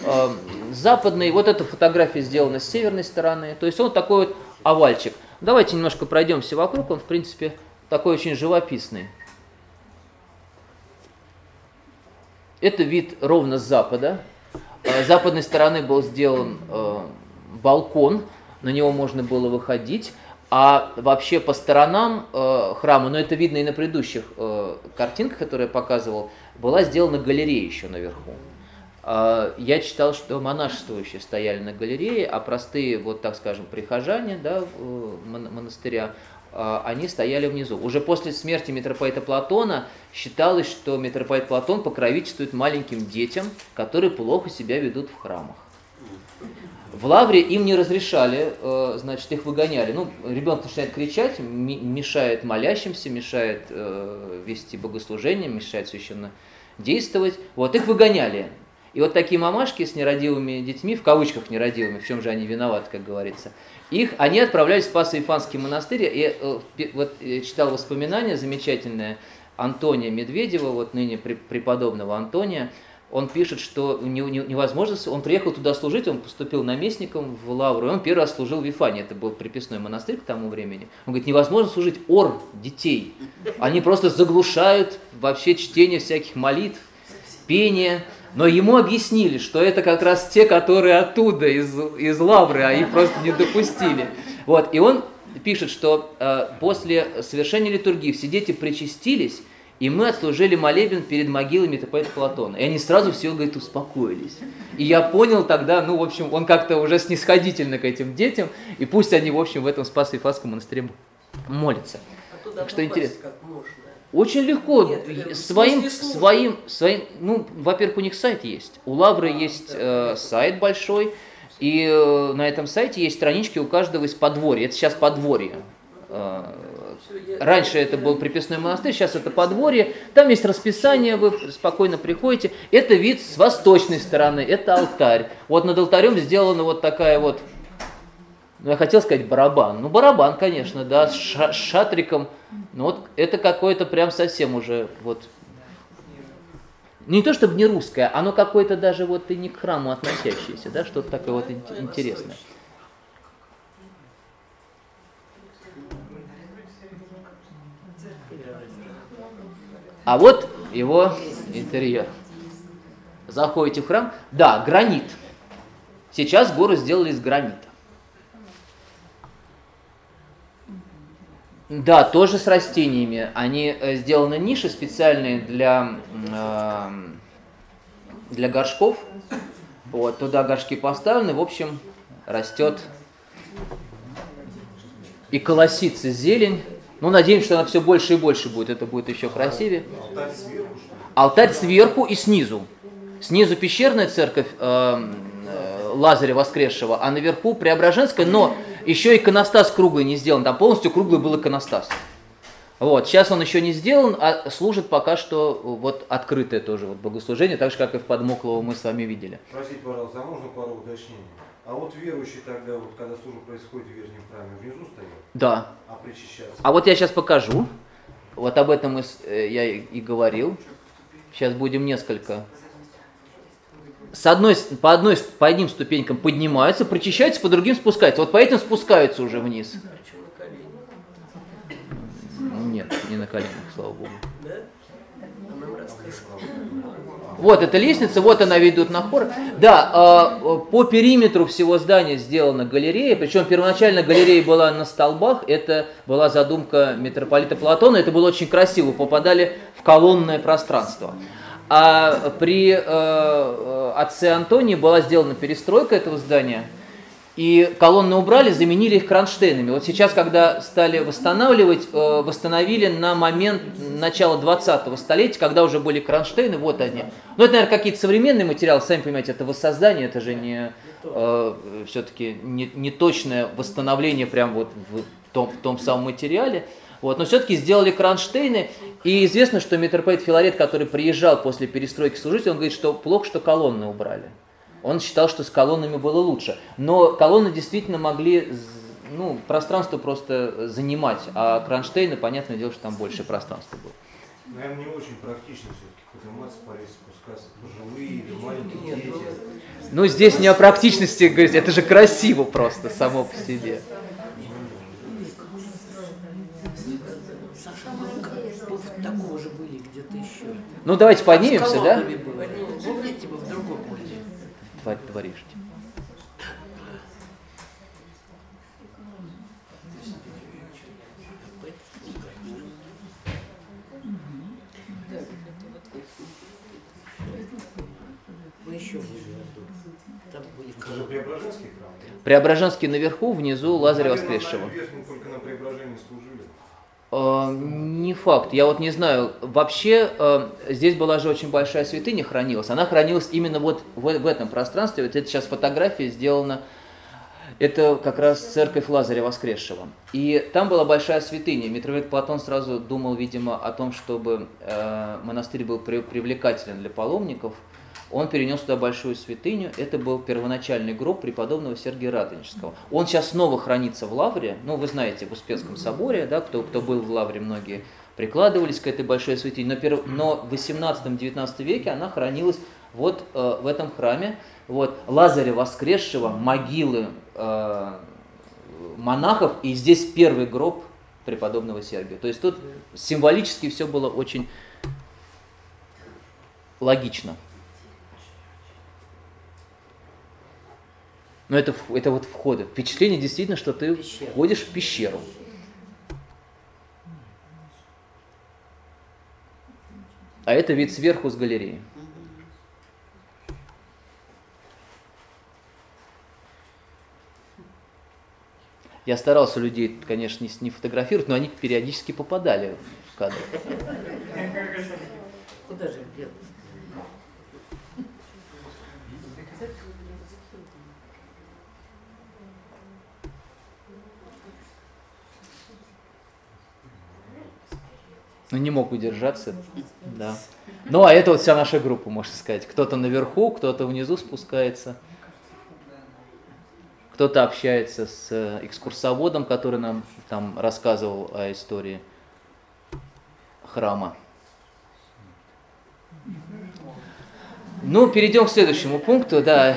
э, западной. Вот эта фотография сделана с северной стороны. То есть он такой вот овальчик. Давайте немножко пройдемся вокруг. Он, в принципе, такой очень живописный. Это вид ровно с запада. Э, западной стороны был сделан э, балкон, на него можно было выходить. А вообще по сторонам э, храма, но это видно и на предыдущих картинках, которые я показывал, была сделана галерея еще наверху. Я читал, что монашествующие стояли на галерее, а простые, вот так скажем, прихожане да, э, монастыря, они стояли внизу. Уже после смерти митрополита Платона считалось, что митрополит Платон покровительствует маленьким детям, которые плохо себя ведут в храмах. В лавре им не разрешали, э, значит, их выгоняли. Ну, ребенок начинает кричать, мешает молящимся, мешает э, вести богослужение, мешает священно действовать. Вот их выгоняли. И вот такие мамашки с нерадивыми детьми, в кавычках нерадивыми, в чем же они виноваты, как говорится, их, они отправлялись в Спасо-Ифанский монастырь. И э, вот я читал воспоминания замечательное Антония Медведева, вот ныне преподобного Антония, он пишет, что невозможно, он приехал туда служить, он поступил наместником в Лавру, и он первый раз служил в Вифане, это был приписной монастырь к тому времени. Он говорит, невозможно служить ор детей, они просто заглушают вообще чтение всяких молитв, пение, но ему объяснили, что это как раз те, которые оттуда, из, из Лавры, а их просто не допустили. Вот, и он пишет, что э, после совершения литургии все дети причастились, и мы отслужили молебен перед могилой митрополита Платона. И они сразу все, говорит, успокоились. И я понял тогда, ну, в общем, он как-то уже снисходительно к этим детям, и пусть они, в общем, в этом Спасо-Ифатском монастыре молятся. А туда Так что интересно. как можно. Очень легко, Нет, э, своим, своим, своим, ну, во-первых, у них сайт есть. У Лавры есть э, сайт большой, и э, на этом сайте есть странички у каждого из подворья. Это сейчас подворье. Э, Раньше это был приписной монастырь, сейчас это подворье. Там есть расписание, вы спокойно приходите. Это вид с восточной стороны, это алтарь. Вот над алтарем сделана вот такая вот, ну я хотел сказать барабан. Ну барабан, конечно, да, с ша- с шатриком. Ну вот это какое-то прям совсем уже вот не то чтобы не русское, оно какое-то даже вот и не к храму относящееся, да, что-то такое вот ин- интересное. А вот его интерьер. Заходите в храм. Да, гранит. Сейчас гору сделали из гранита. Да, тоже с растениями. Они э, сделаны ниши специальные для, э, для горшков. Вот, туда горшки поставлены. В общем, растет и колосится зелень. Ну, надеемся, что она все больше и больше будет. Это будет еще красивее. Алтарь сверху и снизу. Снизу пещерная церковь э, э, Лазаря Воскресшего, а наверху Преображенская, но еще иконостас круглый не сделан. Там полностью круглый был иконостас. Вот, сейчас он еще не сделан, а служит пока что вот открытое тоже вот богослужение, так же, как и в Подмоклово мы с вами видели. Спросите, пожалуйста, а можно пару уточнений? А вот верующие тогда, вот, когда служба происходит в верхнем храме, внизу стоят, Да. а причащаться? А вот я сейчас покажу. Вот об этом э, я и говорил. Сейчас будем несколько. С одной, по, одной, по одним ступенькам поднимаются, причащаются, по другим спускаются. Вот по этим спускаются уже вниз. А? Ну, Нет, не на коленях, слава богу. А. Вот эта лестница, вот она ведет на хор. Да, э, э, по периметру всего здания сделана галерея, причем первоначально галерея была на столбах, это была задумка митрополита Платона, это было очень красиво, попадали в колонное пространство. А при э, э, отце Антонии была сделана перестройка этого здания, и колонны убрали, заменили их кронштейнами. Вот сейчас, когда стали восстанавливать, э, восстановили на момент начала 20-го столетия, когда уже были кронштейны, вот они. Ну, это, наверное, какие-то современные материалы, сами понимаете, это воссоздание, это же не все-таки не, не точное восстановление прям вот в том, в том самом материале. Вот, но все-таки сделали кронштейны, и известно, что митрополит Филарет, который приезжал после перестройки служить, он говорит, что плохо, что колонны убрали. Он считал, что с колоннами было лучше. Но колонны действительно могли ну, пространство просто занимать, а кронштейны, понятное дело, что там больше пространства было. Наверное, не очень практично все-таки подниматься, полезть, спускаться. Пожилые или маленькие Нет, дети. Ну, здесь не о практичности говорить, это же красиво просто само по себе. Саша, ну-ка, вот такого же были где-то еще. Ну, давайте С поднимемся, да? Помните, вы в другом? Тварь творишь. Преображенский храм, да? Преображенский наверху, внизу Лазаря Наверное, Воскресшего. на верхнем только на Преображении служили. Э, Не факт, я вот не знаю. Вообще, э, здесь была же очень большая святыня хранилась. Она хранилась именно вот в, этом пространстве. Вот это сейчас фотография сделана. Это как раз церковь Лазаря Воскресшего. И там была большая святыня. Митрополит Платон сразу думал, видимо, о том, чтобы э, монастырь был при- привлекателен для паломников. Он перенес туда большую святыню. Это был первоначальный гроб преподобного Сергия Радонежского. Он сейчас снова хранится в Лавре. Ну, вы знаете, в Успенском соборе, да, кто, кто был в Лавре, многие прикладывались к этой большой святыне. Но, пер- но в 18-19 веке она хранилась вот э, в этом храме. Вот, Лазаря Воскресшего, могилы э, монахов, и здесь первый гроб преподобного Сергия. То есть тут символически все было очень логично. Но это, это вот входы. Впечатление действительно, что ты Пещера. входишь в пещеру. А это вид сверху с галереи. Я старался людей, конечно, не фотографировать, но они периодически попадали в кадр. Куда же делать? Ну, не мог удержаться. Да. Ну, а это вот вся наша группа, можно сказать. Кто-то наверху, кто-то внизу спускается. Кто-то общается с э, экскурсоводом, который нам там рассказывал о истории храма. Ну, перейдем к следующему пункту. Да,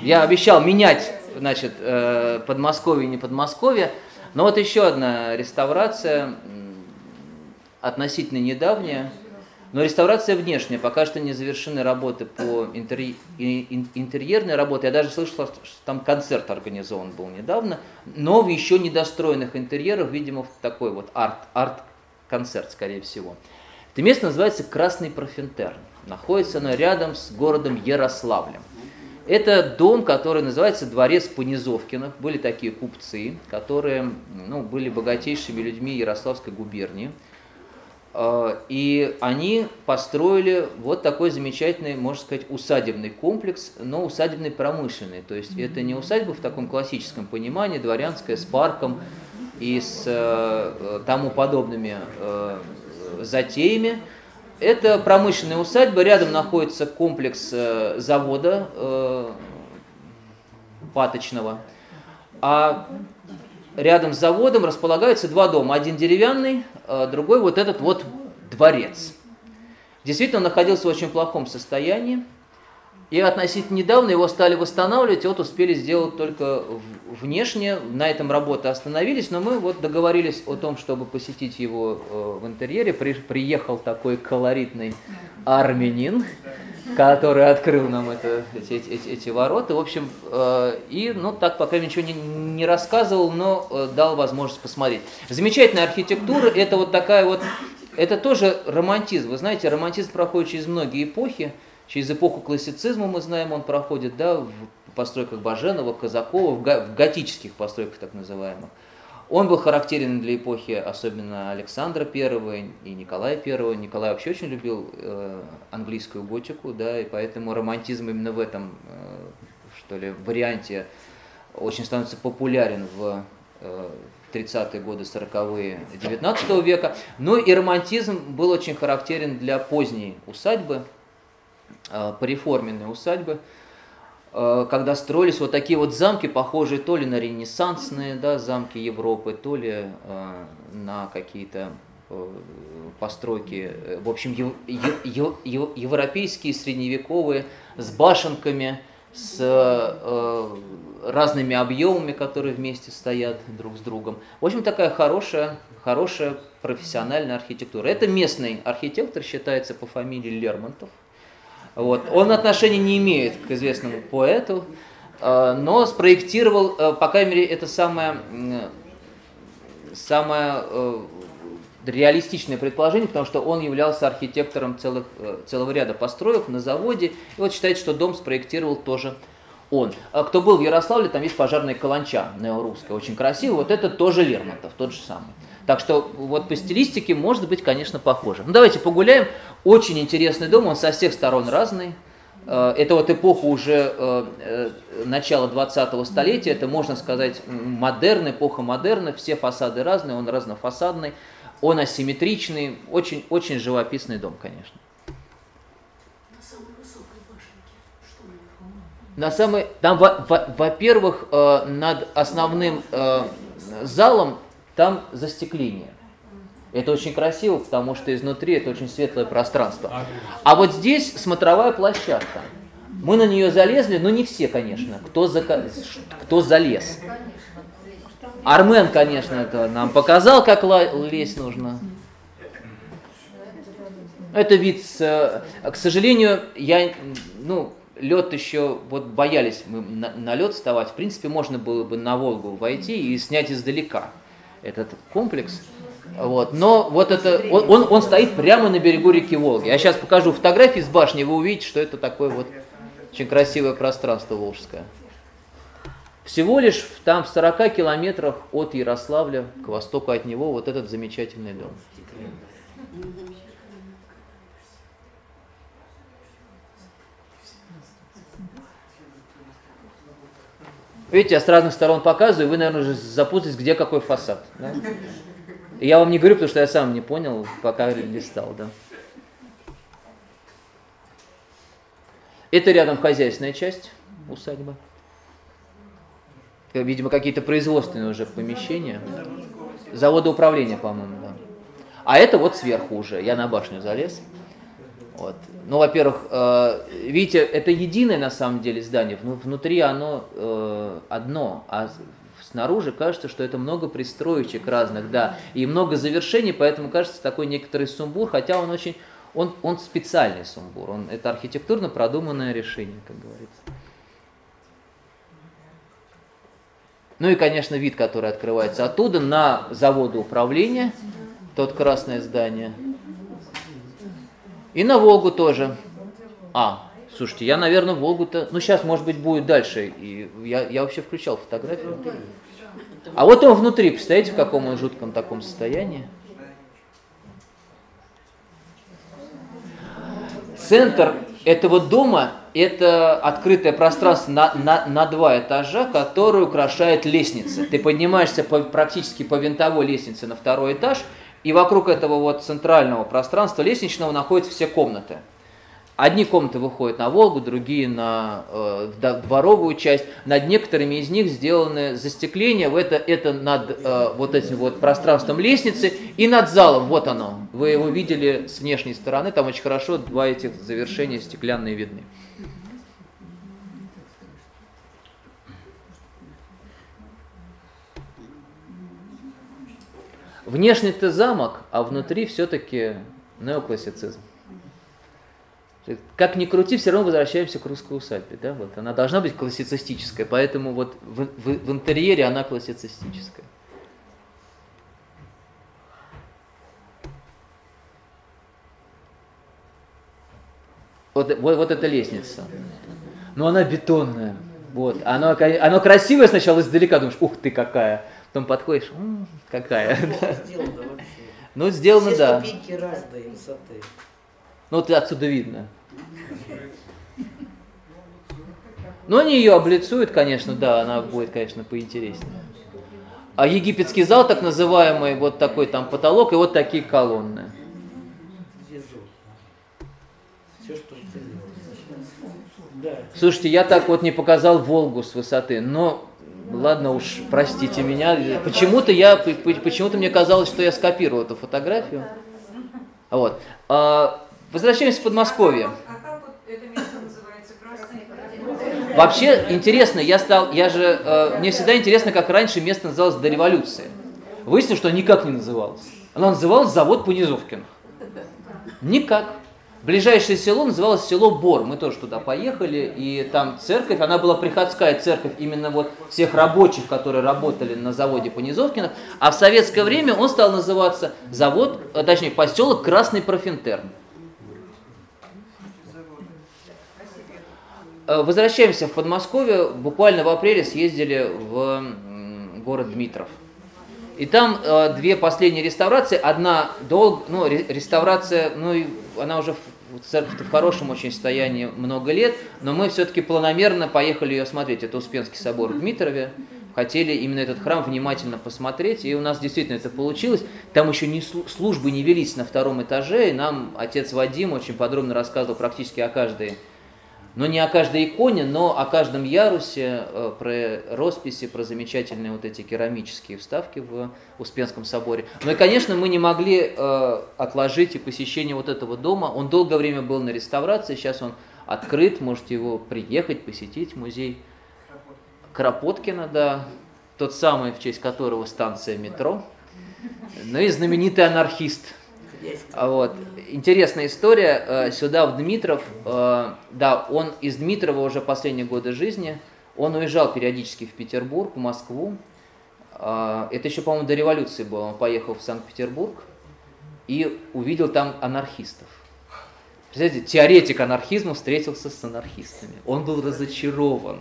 я обещал менять, значит, э, Подмосковье и не Подмосковье. Но вот еще одна реставрация, относительно недавняя, но реставрация внешняя. Пока что не завершены работы по интерь- интерьерной работе. Я даже слышал, что там концерт организован был недавно, но в еще недостроенных интерьерах, видимо, в такой вот арт, арт-концерт, скорее всего. Это место называется Красный Профинтерн. Находится оно рядом с городом Ярославлем. Это дом, который называется Дворец Понизовкиных. Были такие купцы, которые ну, были богатейшими людьми Ярославской губернии. Э, И они построили вот такой замечательный, можно сказать, усадебный комплекс, но усадебный промышленный. То есть это не усадьба в таком классическом понимании, дворянская, с парком и с э, э, тому подобными э, затеями. Это промышленная усадьба, рядом находится комплекс завода паточного, а рядом с заводом располагаются два дома. Один деревянный, а другой вот этот вот дворец. Действительно, он находился в очень плохом состоянии. И относительно недавно его стали восстанавливать, и вот успели сделать только внешне. На этом работы остановились, но мы вот договорились о том, чтобы посетить его э, в интерьере. При- приехал такой колоритный армянин, который открыл нам это, эти, эти- эти ворота. В общем, э, и, ну, так пока ничего не, не рассказывал, но э, дал возможность посмотреть. Замечательная архитектура, это вот такая вот, это тоже романтизм. Вы знаете, романтизм проходит через многие эпохи. Через эпоху классицизма, мы знаем, он проходит да, в постройках Баженова, Казакова, в, готических постройках так называемых. Он был характерен для эпохи особенно Александра I и Николая I. Николай вообще очень любил э, английскую готику, да, и поэтому романтизм именно в этом, э, что ли, варианте очень становится популярен в э, 30-е годы, 40-е 19 века. Ну и романтизм был очень характерен для поздней усадьбы, э, пореформенной усадьбы, э, когда строились вот такие вот замки, похожие то ли на ренессансные да, замки Европы, то ли э, на какие-то постройки, в общем, ев- ев- ев- ев- европейские, средневековые, с башенками, с разными объемами, которые вместе стоят друг с другом. В общем, такая хорошая, хорошая профессиональная архитектура. Это местный архитектор, считается по фамилии Лермонтов. Вот. Он отношения не имеет к известному поэту, э, но спроектировал, э, по крайней мере, это самое, самое э, реалистичное предположение, потому что он являлся архитектором целых, целого ряда построек на заводе. И вот считается, что дом спроектировал тоже он. А кто был в Ярославле, там есть пожарная каланча неорусская, очень красивая. Вот это тоже Лермонтов, тот же самый. Так что вот по стилистике может быть, конечно, похоже. Ну давайте погуляем. Очень интересный дом, он со всех сторон разный. Э, Это вот эпоха уже э, э, начала 20-го столетия, это, можно сказать, модерн, эпоха модерна, все фасады разные, он разнофасадный, он асимметричный, очень, очень живописный дом, конечно. На самой там, во- во- во-первых, э, над основным э, залом там застекление. Это очень красиво, потому что изнутри это очень светлое пространство. А вот здесь смотровая площадка. Мы на нее залезли, но не все, конечно. Кто, зака- кто залез? Армен, конечно, это нам показал, как лезть нужно. Это вид, с, к сожалению, я, ну, лед еще, вот боялись мы на, на лед вставать, в принципе, можно было бы на Волгу войти и снять издалека этот комплекс. Вот. Но вот это, он, он, он стоит прямо на берегу реки Волги. Я сейчас покажу фотографии с башни, вы увидите, что это такое вот очень красивое пространство волжское. Всего лишь там в 40 километрах от Ярославля, к востоку от него, вот этот замечательный дом. Видите, я с разных сторон показываю, вы, наверное, уже запутаетесь, где какой фасад. Да? Я вам не говорю, потому что я сам не понял, пока листал. Да? Это рядом хозяйственная часть усадьбы. Видимо, какие-то производственные уже помещения. Завода управления, по-моему, да. А это вот сверху уже. Я на башню залез. Вот. Ну, во-первых, э, видите, это единое на самом деле здание. Внутри оно э, одно, а снаружи кажется, что это много пристроечек разных, да, и много завершений, поэтому кажется такой некоторый сумбур, хотя он очень, он, он специальный сумбур, он, это архитектурно продуманное решение, как говорится. Ну и, конечно, вид, который открывается оттуда на заводы управления, тот красное здание. И на Волгу тоже. А, слушайте, я, наверное, Волгу-то... Ну, сейчас, может быть, будет дальше. И я, я вообще включал фотографию. А вот он внутри, представляете, в каком он жутком таком состоянии? Центр этого дома – это открытое пространство на, на, на два этажа, которое украшает лестница. Ты поднимаешься по, практически по винтовой лестнице на второй этаж, и вокруг этого вот центрального пространства лестничного находятся все комнаты. Одни комнаты выходят на Волгу, другие на э, дворовую часть. Над некоторыми из них сделаны застекления. Это, это над э, вот этим вот пространством лестницы и над залом. Вот оно. Вы его видели с внешней стороны. Там очень хорошо два этих завершения стеклянные видны. Внешне это замок, а внутри все-таки неоклассицизм. Как ни крути, все равно возвращаемся к русской усадьбе. Да? Вот. Она должна быть классицистическая, поэтому вот в, в, в интерьере она классицистическая. Вот, вот, вот эта лестница. Но она бетонная. Вот. Оно, оно красивое сначала издалека, думаешь, ух ты какая. Потом подходишь, м-м, какая. Сделано вообще. Ну, сделано, Все да. ступеньки разной высоты. Ну, вот отсюда видно. Но они ее облицуют, конечно, да, она будет, конечно, поинтереснее. А египетский зал, так называемый, вот такой там потолок и вот такие колонны. Слушайте, я так вот не показал Волгу с высоты, но ладно уж, простите меня. Почему-то я, почему-то мне казалось, что я скопировал эту фотографию. Вот. А, Возвращаемся в Подмосковье. Вообще интересно, я стал, я же, э, мне всегда интересно, как раньше место называлось до революции. Выяснилось, что никак не называлось. Оно называлось завод Понизовкиных. Никак. Ближайшее село называлось село Бор. Мы тоже туда поехали, и там церковь, она была приходская церковь именно вот всех рабочих, которые работали на заводе Понизовкиных. А в советское время он стал называться завод, э, точнее поселок Красный Профинтерн. Э, возвращаемся в Подмосковье. Буквально в апреле съездили в город Дмитров. И там э, две последние реставрации. Одна долг, ну, реставрация, ну, она уже церковь в хорошем очень состоянии много лет, но мы все-таки планомерно поехали ее смотреть. Это Успенский собор в Дмитрове. Хотели именно этот храм внимательно посмотреть, и у нас действительно это получилось. Там еще не службы не велись на втором этаже, и нам отец Вадим очень подробно рассказывал практически о каждой но не о каждой иконе, но о каждом ярусе, э, про росписи, про замечательные вот эти керамические вставки в Успенском соборе. Ну и, конечно, мы не могли э, отложить и посещение вот этого дома. Он долгое время был на реставрации, сейчас он открыт, можете его приехать, посетить, музей Кропоткина, да, тот самый, в честь которого станция метро. Ну и знаменитый анархист Есть. Вот. Интересная история. Э, Сюда, в Дмитров, э, да, он из Дмитрова уже последние годы жизни, он уезжал периодически в Петербург, в Москву. А, Это еще, по-моему, до революции было. Он поехал в Санкт-Петербург и увидел там анархистов. Представляете, теоретик анархизма встретился с анархистами. Он был разочарован.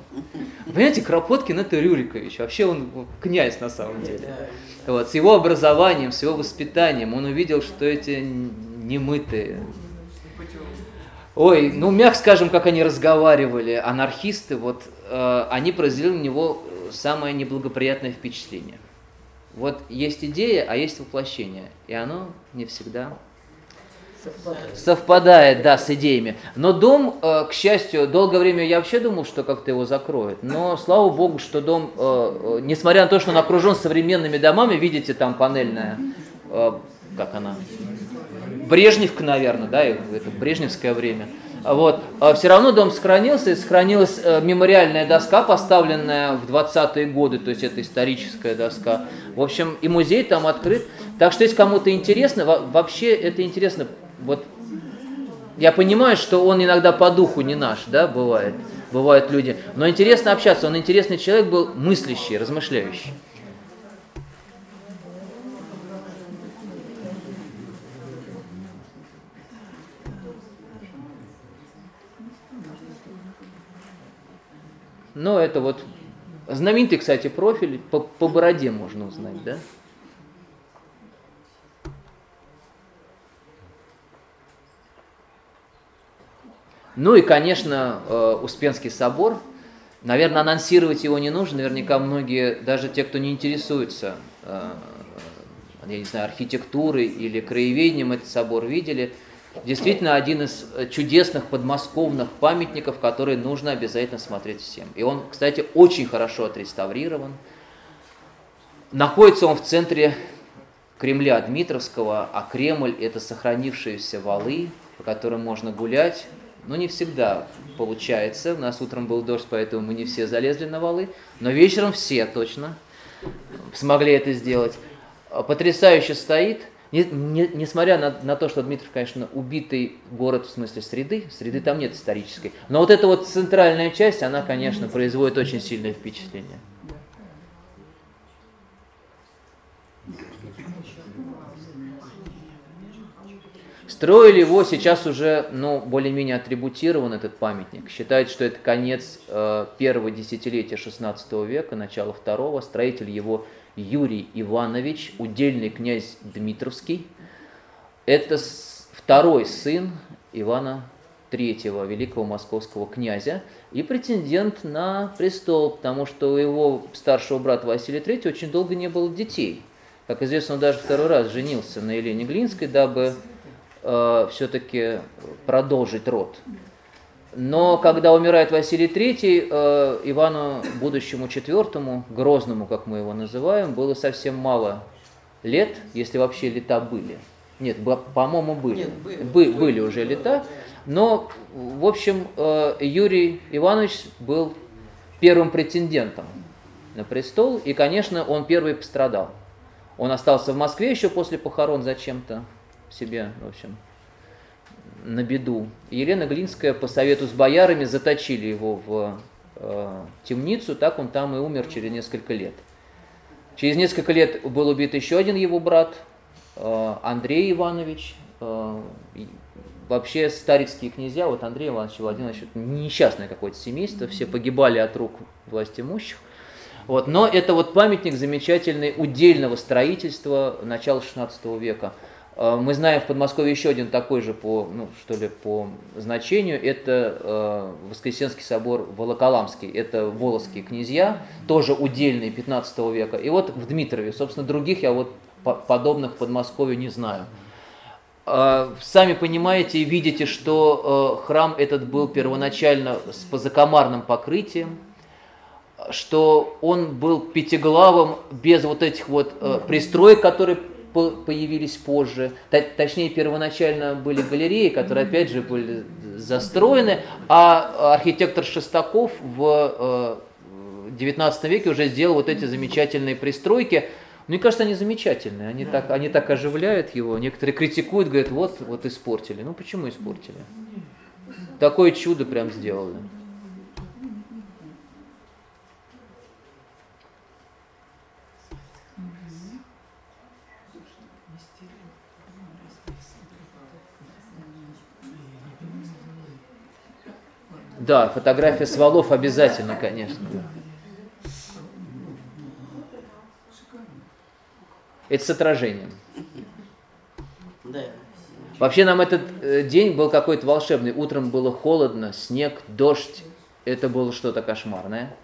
Понимаете, Кропоткин это Рюрикович. Вообще он князь на самом деле. Вот, с его образованием, с его воспитанием он увидел, что эти немытые. Ой, ну мягко скажем, как они разговаривали, анархисты, вот э, они произвели на него самое неблагоприятное впечатление. Вот есть идея, а есть воплощение, и оно не всегда Совпадает. совпадает, да, с идеями. Но дом, э, к счастью, долгое время я вообще думал, что как-то его закроют. Но слава богу, что дом, э, э, несмотря на то, что он окружен современными домами, видите, там панельная, как она, Брежневка, наверное, да, это Брежневское время. А Вот. Все равно дом сохранился, и сохранилась мемориальная доска, поставленная в 20-е годы, то есть это историческая доска. В общем, и музей там открыт. Так что, если кому-то интересно, во- вообще это интересно. Вот я понимаю, что он иногда по духу не наш, да, бывает, бывают люди. Но интересно общаться, он интересный человек был, мыслящий, размышляющий. Ну, это вот знаменитый, кстати, профиль, по, по бороде можно узнать, да? Ну и, конечно, э, Успенский собор. Наверное, анонсировать его не нужно. Наверняка многие, даже те, кто не интересуется, э, я не знаю, архитектурой или краеведением, этот собор видели. Действительно, один из чудесных подмосковных памятников, который нужно обязательно смотреть всем. И он, кстати, очень хорошо отреставрирован. Находится он в центре Кремля Дмитровского, а Кремль – это сохранившиеся валы, по которым можно гулять. Но не всегда получается. У нас утром был дождь, поэтому мы не все залезли на валы. Но вечером все точно смогли это сделать. Потрясающе стоит. Не- не- несмотря на, на то, что Дмитров, конечно, убитый город в смысле среды, среды там нет исторической. Но вот эта вот центральная часть, она, конечно, производит очень сильное впечатление. Строили его, сейчас уже ну, более-менее атрибутирован этот памятник. Считают, что это конец э, первого десятилетия XVI века, начало второго. Строитель его Юрий Иванович, удельный князь Дмитровский. Это второй сын Ивана III, великого московского князя, и претендент на престол, потому что у его старшего брата Василия III очень долго не было детей. Как известно, он даже второй раз женился на Елене Глинской, дабы все-таки продолжить род. Но когда умирает Василий III, э, Ивану будущему четвертому, Грозному, как мы его называем, было совсем мало лет, если вообще лета были. Нет, по-моему, были. Нет, были. Бы- были уже лета. Но, в общем, э, Юрий Иванович был первым претендентом на престол, и, конечно, он первый пострадал. Он остался в Москве еще после похорон зачем-то себе, в общем, на беду. Елена Глинская по совету с боярами заточили его в э, темницу, так он там и умер через несколько лет. Через несколько лет был убит еще один его брат, э, Андрей Иванович. Э, вообще старицкие князья, вот Андрей Иванович и Владимир Иванович, это несчастное какое-то семейство, все погибали от рук власть имущих. Вот. Но это вот памятник замечательный удельного строительства начала XVI века. Э, Мы знаем в Подмосковье еще один такой же по, ну, что ли, по значению. Это э, Воскресенский собор Волоколамский. Это волоские князья, тоже удельные 15 века. И вот в Дмитрове, собственно, других я вот по- подобных в Подмосковье не знаю. Э, Сами понимаете и видите, что э, храм этот был первоначально с позакомарным покрытием, что он был пятиглавым без вот этих вот э, пристроек, которые появились позже. Точнее, первоначально были галереи, которые опять же были застроены, а архитектор Шестаков в э, XIX веке уже сделал вот эти замечательные пристройки. Мне кажется, они замечательные, они, так, они так оживляют его. Некоторые критикуют, говорят, вот, вот испортили. Ну почему испортили? Такое чудо прям сделали. Да, фотография с валов обязательно, конечно. Это с отражением. Да. Вообще нам этот э, день был какой-то волшебный. Утром было холодно, снег, дождь. Это было что-то кошмарное.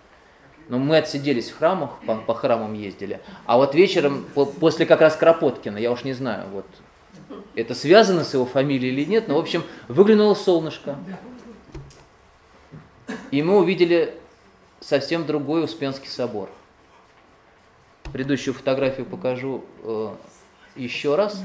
Но мы отсиделись в храмах, по, по храмам ездили. А вот вечером, по, после как раз Кропоткина, я уж не знаю, вот это связано с его фамилией или нет, но, в общем, выглянуло солнышко. И мы увидели совсем другой Успенский собор. Предыдущую фотографию покажу э, еще раз.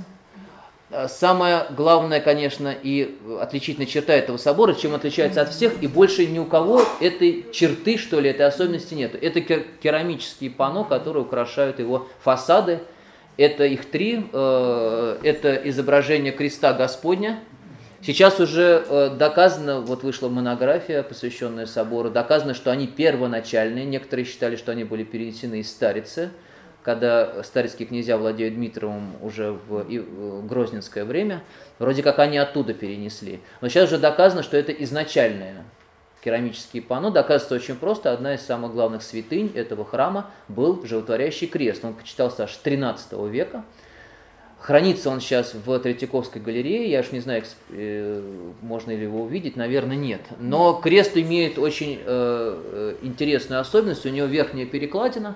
Э, самая главная, конечно, и отличительная черта этого собора, чем отличается от всех, и больше ни у кого этой черты, что ли, этой особенности нет. Это керамические панно, которые украшают его фасады. Это их три. Э, это изображение креста Господня – Сейчас уже э, доказано, вот вышла монография, посвященная собору, доказано, что они первоначальные. Некоторые считали, что они были перенесены из Старицы, когда старицкие князья владеют Дмитровым уже в Грозненское время. Вроде как они оттуда перенесли. Но сейчас уже доказано, что это изначальные керамические панно. Доказывается очень просто. Одна из самых главных святынь этого храма был животворящий крест. Он почитался аж с 13 века. Хранится он сейчас в Третьяковской галерее, я уж не знаю, э, можно ли его увидеть, наверное, нет. Но крест имеет очень э, э, интересную особенность, у него верхняя перекладина,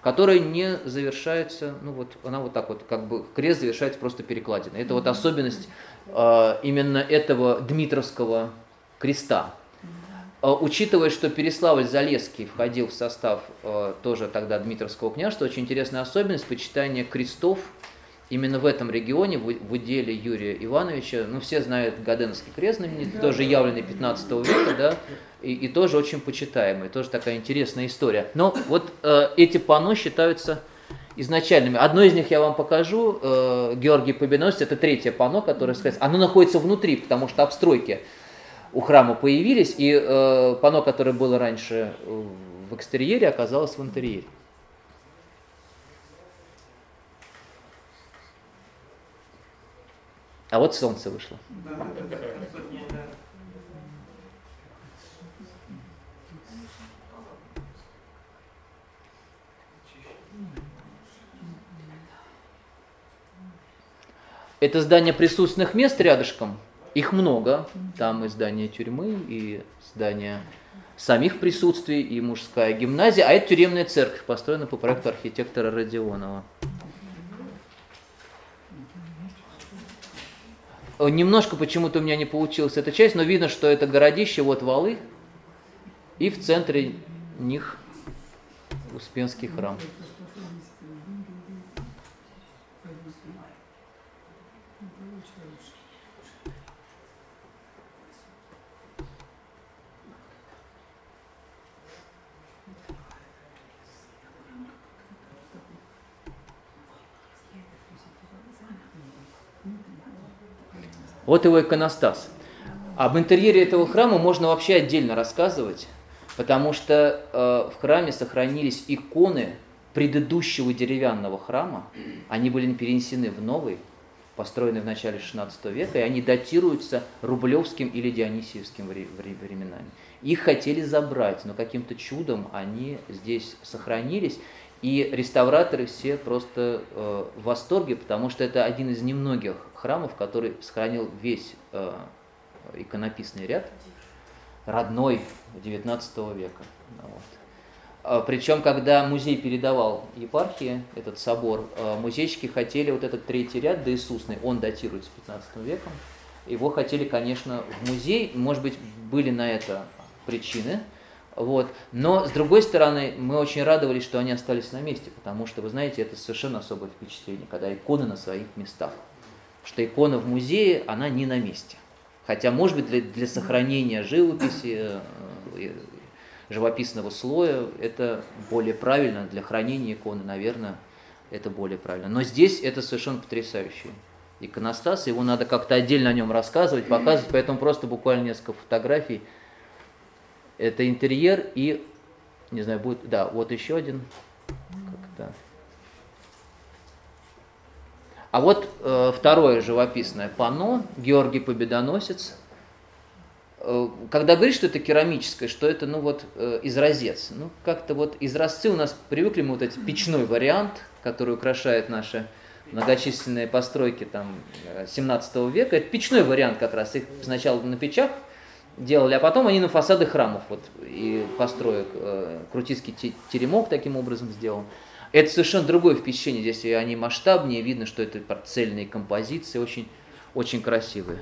которая не завершается, ну вот она вот так вот, как бы крест завершается просто перекладиной. Это вот особенность именно этого Дмитровского креста. Учитывая, что Переславль-Залесский входил в состав тоже тогда Дмитровского княжества, очень интересная особенность почитания крестов именно в этом регионе, в, в уделе Юрия Ивановича, ну, все знают Гаденовский крест знаменитый, тоже явленный 15 века, да, и, и тоже очень почитаемый, тоже такая интересная история. Но вот э, эти панно считаются изначальными. Одно из них я вам покажу, э, Георгий Победоносец, это третье панно, которое, оно находится внутри, потому что обстройки у храма появились, и э, панно, которое было раньше в экстерьере, оказалось в интерьере. А вот солнце вышло. Это здание присутственных мест рядышком. Их много. Там и здание тюрьмы, и здание самих присутствий, и мужская гимназия. А это тюремная церковь, построена по проекту архитектора Родионова. Немножко почему-то у меня не получилась эта часть, но видно, что это городище, вот валы, и в центре них Успенский храм. Вот его иконостас. Об интерьере этого храма можно вообще отдельно рассказывать, потому что э, в храме сохранились иконы предыдущего деревянного храма. Они были перенесены в новый, построенный в начале XVI века, и они датируются рублевским или дионисиевским временами. Их хотели забрать, но каким-то чудом они здесь сохранились. И реставраторы все просто э, в восторге, потому что это один из немногих храмов, который сохранил весь э, иконописный ряд, родной XIX века. Вот. А, Причем, когда музей передавал епархии этот собор, э, музейщики хотели вот этот третий ряд доисусный, он датируется 15 веком, его хотели, конечно, в музей, может быть, были на это причины, вот. Но, с другой стороны, мы очень радовались, что они остались на месте, потому что, вы знаете, это совершенно особое впечатление, когда иконы на своих местах. Что икона в музее, она не на месте. Хотя, может быть, для, для сохранения живописи, э, живописного слоя, это более правильно для хранения иконы, наверное, это более правильно. Но здесь это совершенно потрясающий иконостас, его надо как-то отдельно о нем рассказывать, показывать, поэтому просто буквально несколько фотографий. Это интерьер и, не знаю, будет, да, вот еще один. Как-то. А вот э, второе живописное панно, Георгий Победоносец. Э, когда говоришь, что это керамическое, что это, ну вот, э, изразец, ну как-то вот изразцы у нас привыкли мы вот этот печной вариант, который украшает наши многочисленные постройки там 17 века. Это печной вариант как раз. Их сначала на печах делали, а потом они на фасады храмов вот, и построек. Крутицкий теремок таким образом сделан. Это совершенно другое впечатление. Здесь они масштабнее, видно, что это цельные композиции, очень, очень красивые.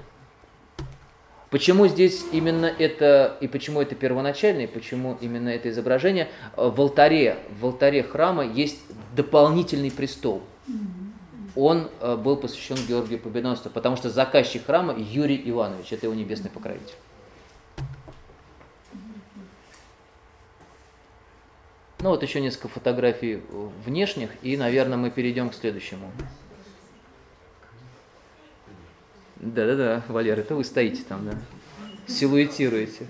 Почему здесь именно это, и почему это первоначальное, и почему именно это изображение? В алтаре, в алтаре храма есть дополнительный престол. Он э, был посвящен Георгию Победоносцу, потому что заказчик храма Юрий Иванович, это его небесный покровитель. Ну вот еще несколько фотографий внешних, и, наверное, мы перейдем к следующему. Да-да-да, Валер, это вы стоите там, да? Силуэтируете.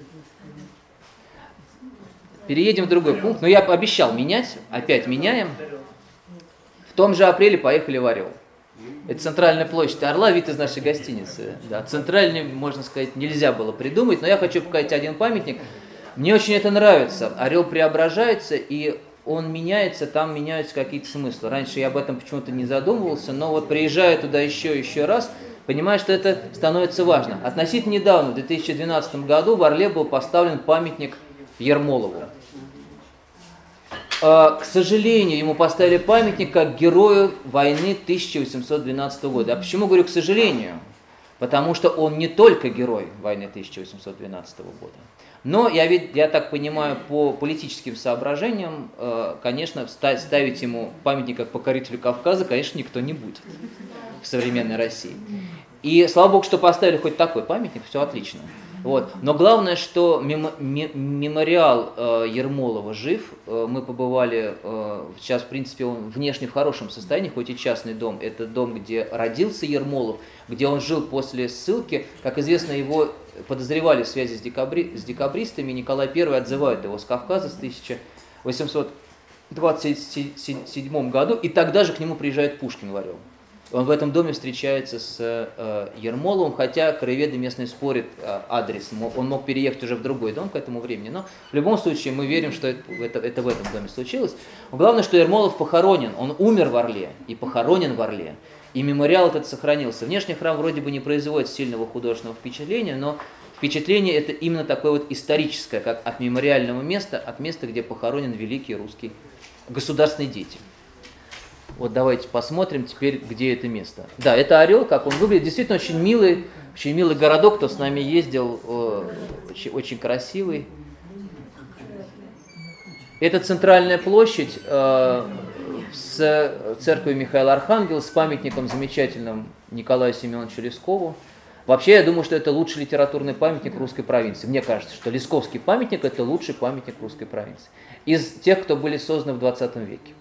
Переедем в другой пункт. Но я обещал менять, опять меняем. В том же апреле поехали в Орел. Это центральная площадь Орла, вид из нашей гостиницы. Да, центральный, можно сказать, нельзя было придумать, но я хочу показать один памятник – мне очень это нравится. Орел преображается, и он меняется, там меняются какие-то смыслы. Раньше я об этом почему-то не задумывался, но вот приезжая туда еще еще раз, понимаю, что это становится важно. Относительно недавно, в 2012 году, в Орле был поставлен памятник Ермолову. А, к сожалению, ему поставили памятник как герою войны 1812 года. А почему говорю к сожалению? Потому что он не только герой войны 1812 года. Но я, ведь, я так понимаю, по политическим соображениям, э, конечно, ставить ему памятник как покорителю Кавказа, конечно, никто не будет в современной России. И слава богу, что поставили хоть такой памятник, все отлично. Вот. Но главное, что мемориал э, Ермолова жив. Э, мы побывали, э, сейчас, в принципе, он внешне в хорошем состоянии, хоть и частный дом. Это дом, где родился Ермолов, где он жил после ссылки. Как известно, его подозревали в связи с, декабри, с декабристами, Николай I отзывает его с Кавказа с 1827 году, и тогда же к нему приезжает Пушкин в Орел. Он в этом доме встречается с э, Ермоловым, хотя краеведы местные спорят э, адрес. Он мог переехать уже в другой дом к этому времени. Но в любом случае мы верим, что это, это, это в этом доме случилось. Главное, что Ермолов похоронен. Он умер в Орле и похоронен в Орле. И мемориал этот сохранился. Внешний храм вроде бы не производит сильного художественного впечатления, но впечатление это именно такое вот историческое, как от мемориального места, от места, где похоронен великий русский государственный деятель. Вот давайте посмотрим теперь, где это место. Да, это Орел, как он выглядит. Действительно очень милый, очень милый городок, кто с нами ездил, очень, очень красивый. Это центральная площадь, э, с церковью Михаила Архангела, с памятником замечательным Николаю Семеновичу Лескову. Вообще, я думаю, что это лучший литературный памятник русской провинции. Мне кажется, что Лесковский памятник – это лучший памятник русской провинции. Из тех, кто были созданы в 20 веке.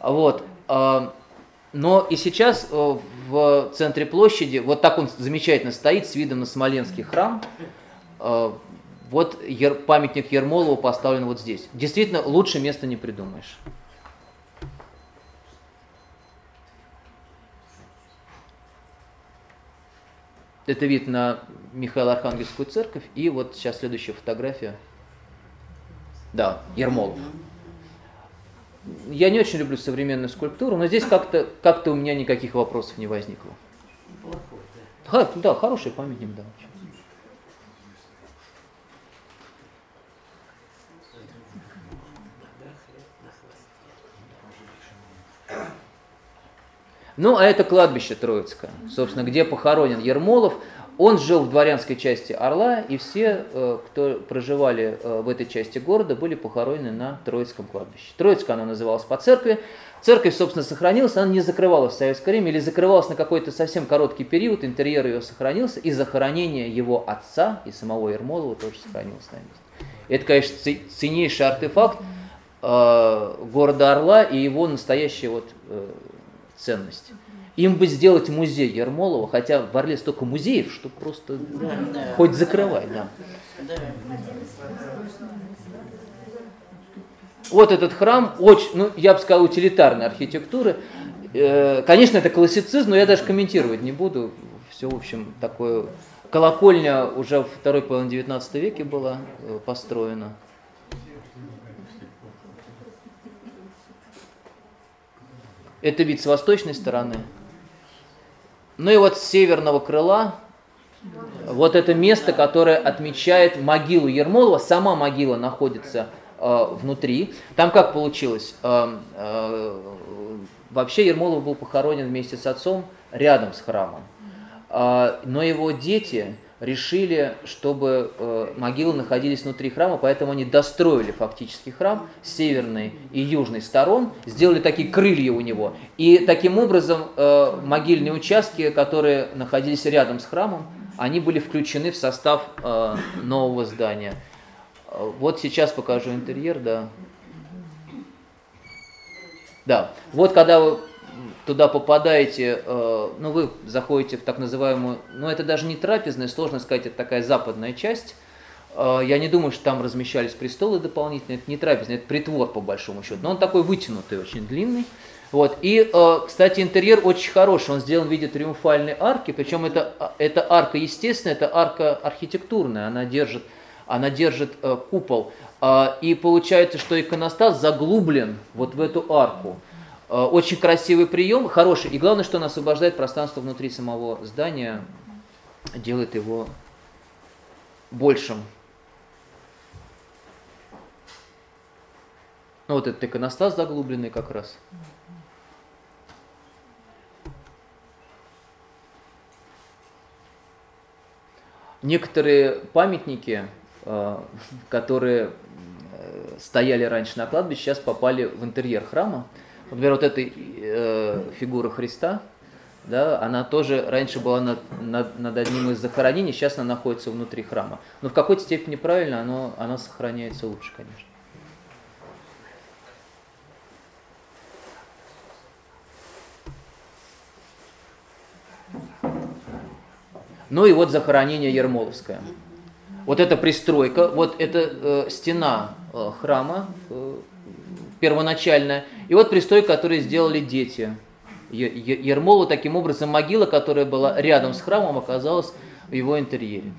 Вот. А, но и сейчас э, в центре площади, вот так он замечательно стоит с видом на Смоленский храм. А, вот памятник Ермолову поставлен вот здесь. Действительно, лучше места не придумаешь. Это вид на Михаила Архангельскую церковь. И вот сейчас следующая фотография. Да, Ермолов. Я не очень люблю современную скульптуру, но здесь как-то как у меня никаких вопросов не возникло. Ха, да, хороший памятник, да. Ну, а это кладбище Троицкое, собственно, где похоронен Ермолов. Он жил в дворянской части Орла, и все, э, кто проживали э, в этой части города, были похоронены на Троицком кладбище. Троицкое оно называлось по церкви. Церковь, собственно, сохранилась, она не закрывалась в советское время или закрывалась на какой-то совсем короткий период, интерьер ее сохранился, и захоронение его отца и самого Ермолова тоже сохранилось на месте. Это, конечно, ценнейший артефакт, э, города Орла и его настоящая вот ценность. Им бы сделать музей Ермолова, хотя в Орле столько музеев, что просто Да, да. хоть закрывай, да. Да. Вот этот храм очень, ну, я бы сказал, утилитарной архитектуры. Э, Конечно, это классицизм, но я даже комментировать не буду. Все, в общем, такое... Колокольня уже второй половине 19 веке была э, построена. Это вид с восточной стороны. Ну и вот с северного крыла вот это место, которое отмечает могилу Ермолова. Сама могила находится э, внутри. Там как получилось? Э, э, вообще Ермолов был похоронен вместе с отцом рядом с храмом. Э, но его дети решили, чтобы э, могилы находились внутри храма, поэтому они достроили фактически храм с северной и южной сторон, сделали такие крылья у него. И таким образом э, могильные участки, которые находились рядом с храмом, они были включены в состав э, нового здания. Вот сейчас покажу интерьер, да. Да, вот когда вы туда попадаете, э, ну вы заходите в так называемую, ну это даже не трапезная, сложно сказать, это такая западная часть. Э, Я не думаю, что там размещались престолы дополнительные, это не трапезный, это притвор по большому счету, но он такой вытянутый, очень длинный. Вот. И, э, кстати, интерьер очень хороший, он сделан в виде триумфальной арки, причем это, а, это арка естественная, это арка архитектурная, она держит, она держит купол. А, И получается, что иконостас заглублен вот в эту арку. Э, Очень красивый прием, хороший. И главное, что он освобождает пространство внутри самого здания, делает его большим. Ну, вот этот иконостас заглубленный как раз. Некоторые памятники, э, которые э, стояли раньше на кладбище, сейчас попали в интерьер храма. Например, вот эта э, фигура Христа, да, она тоже раньше была над, над, над одним из захоронений, сейчас она находится внутри храма. Но в какой-то степени правильно, оно, она сохраняется лучше, конечно. Ну и вот захоронение Ермоловское. Вот эта пристройка, вот эта э, стена э, храма э, первоначальная, и вот пристройка, которую сделали дети Ермолу. Таким образом, могила, которая была рядом с храмом, оказалась в его интерьере.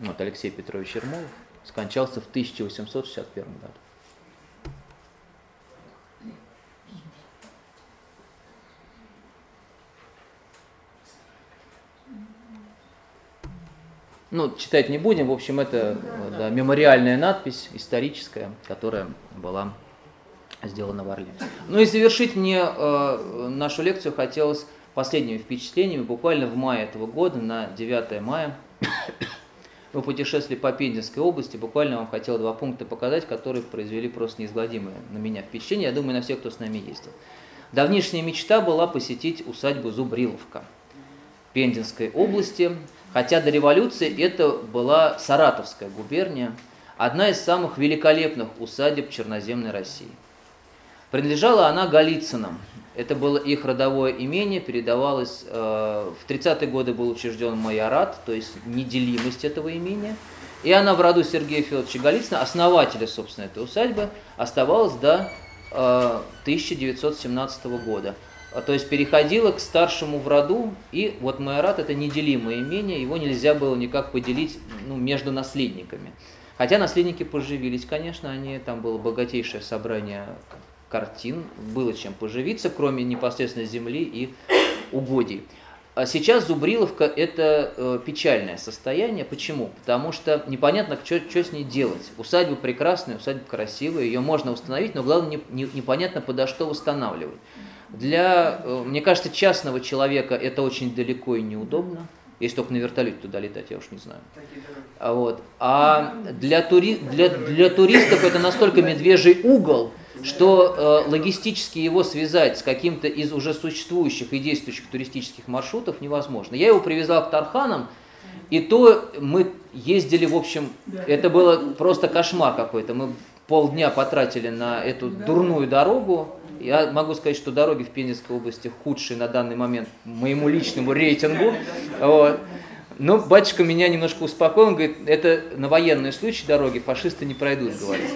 Вот Алексей Петрович Ермолов скончался в 1861 году. Ну, читать не будем, в общем, это э, да, мемориальная надпись историческая, которая была сделана в Орле. Ну и завершить мне э, нашу лекцию хотелось последними впечатлениями. Буквально в мае этого года, на 9 мая, мы путешествовали по Пензенской области. Буквально вам хотел два пункта показать, которые произвели просто неизгладимое на меня впечатление. Я думаю, на всех, кто с нами ездил. Давнишняя мечта была посетить усадьбу Зубриловка Пензенской области, хотя до революции это была Саратовская губерния, одна из самых великолепных усадеб черноземной России. Принадлежала она Голицынам. Это было их родовое имение, передавалось, э, в 30-е годы был учрежден майорат, то есть неделимость этого имения. И она в роду Сергея Федоровича Голицына, основателя, собственно, этой усадьбы, оставалась до э, 1917 года. А, То есть переходила к старшему в роду, и вот майорат это неделимое имение, его нельзя было никак поделить ну, между наследниками. Хотя наследники поживились, конечно, они, там было богатейшее собрание картин, было чем поживиться, кроме непосредственно земли и угодий. А сейчас Зубриловка – это э, печальное состояние. Почему? Потому что непонятно, что, с ней делать. Усадьба прекрасная, усадьба красивая, ее можно установить, но главное, не, не- непонятно, подо что устанавливать. Для, э, мне кажется, частного человека это очень далеко и неудобно. Если только на вертолете туда летать, я уж не знаю. А, вот. а для, тури... для, для туристов это настолько медвежий угол, что э, логистически его связать с каким-то из уже существующих и действующих туристических маршрутов невозможно. Я его привязал к Тарханам, и то мы ездили, в общем, это было просто кошмар какой-то. Мы полдня потратили на эту дурную дорогу. Я могу сказать, что дороги в Пензенской области худшие на данный момент моему личному рейтингу. Вот. Но батюшка меня немножко успокоил, он говорит, это на военные случаи дороги фашисты не пройдут, говорит.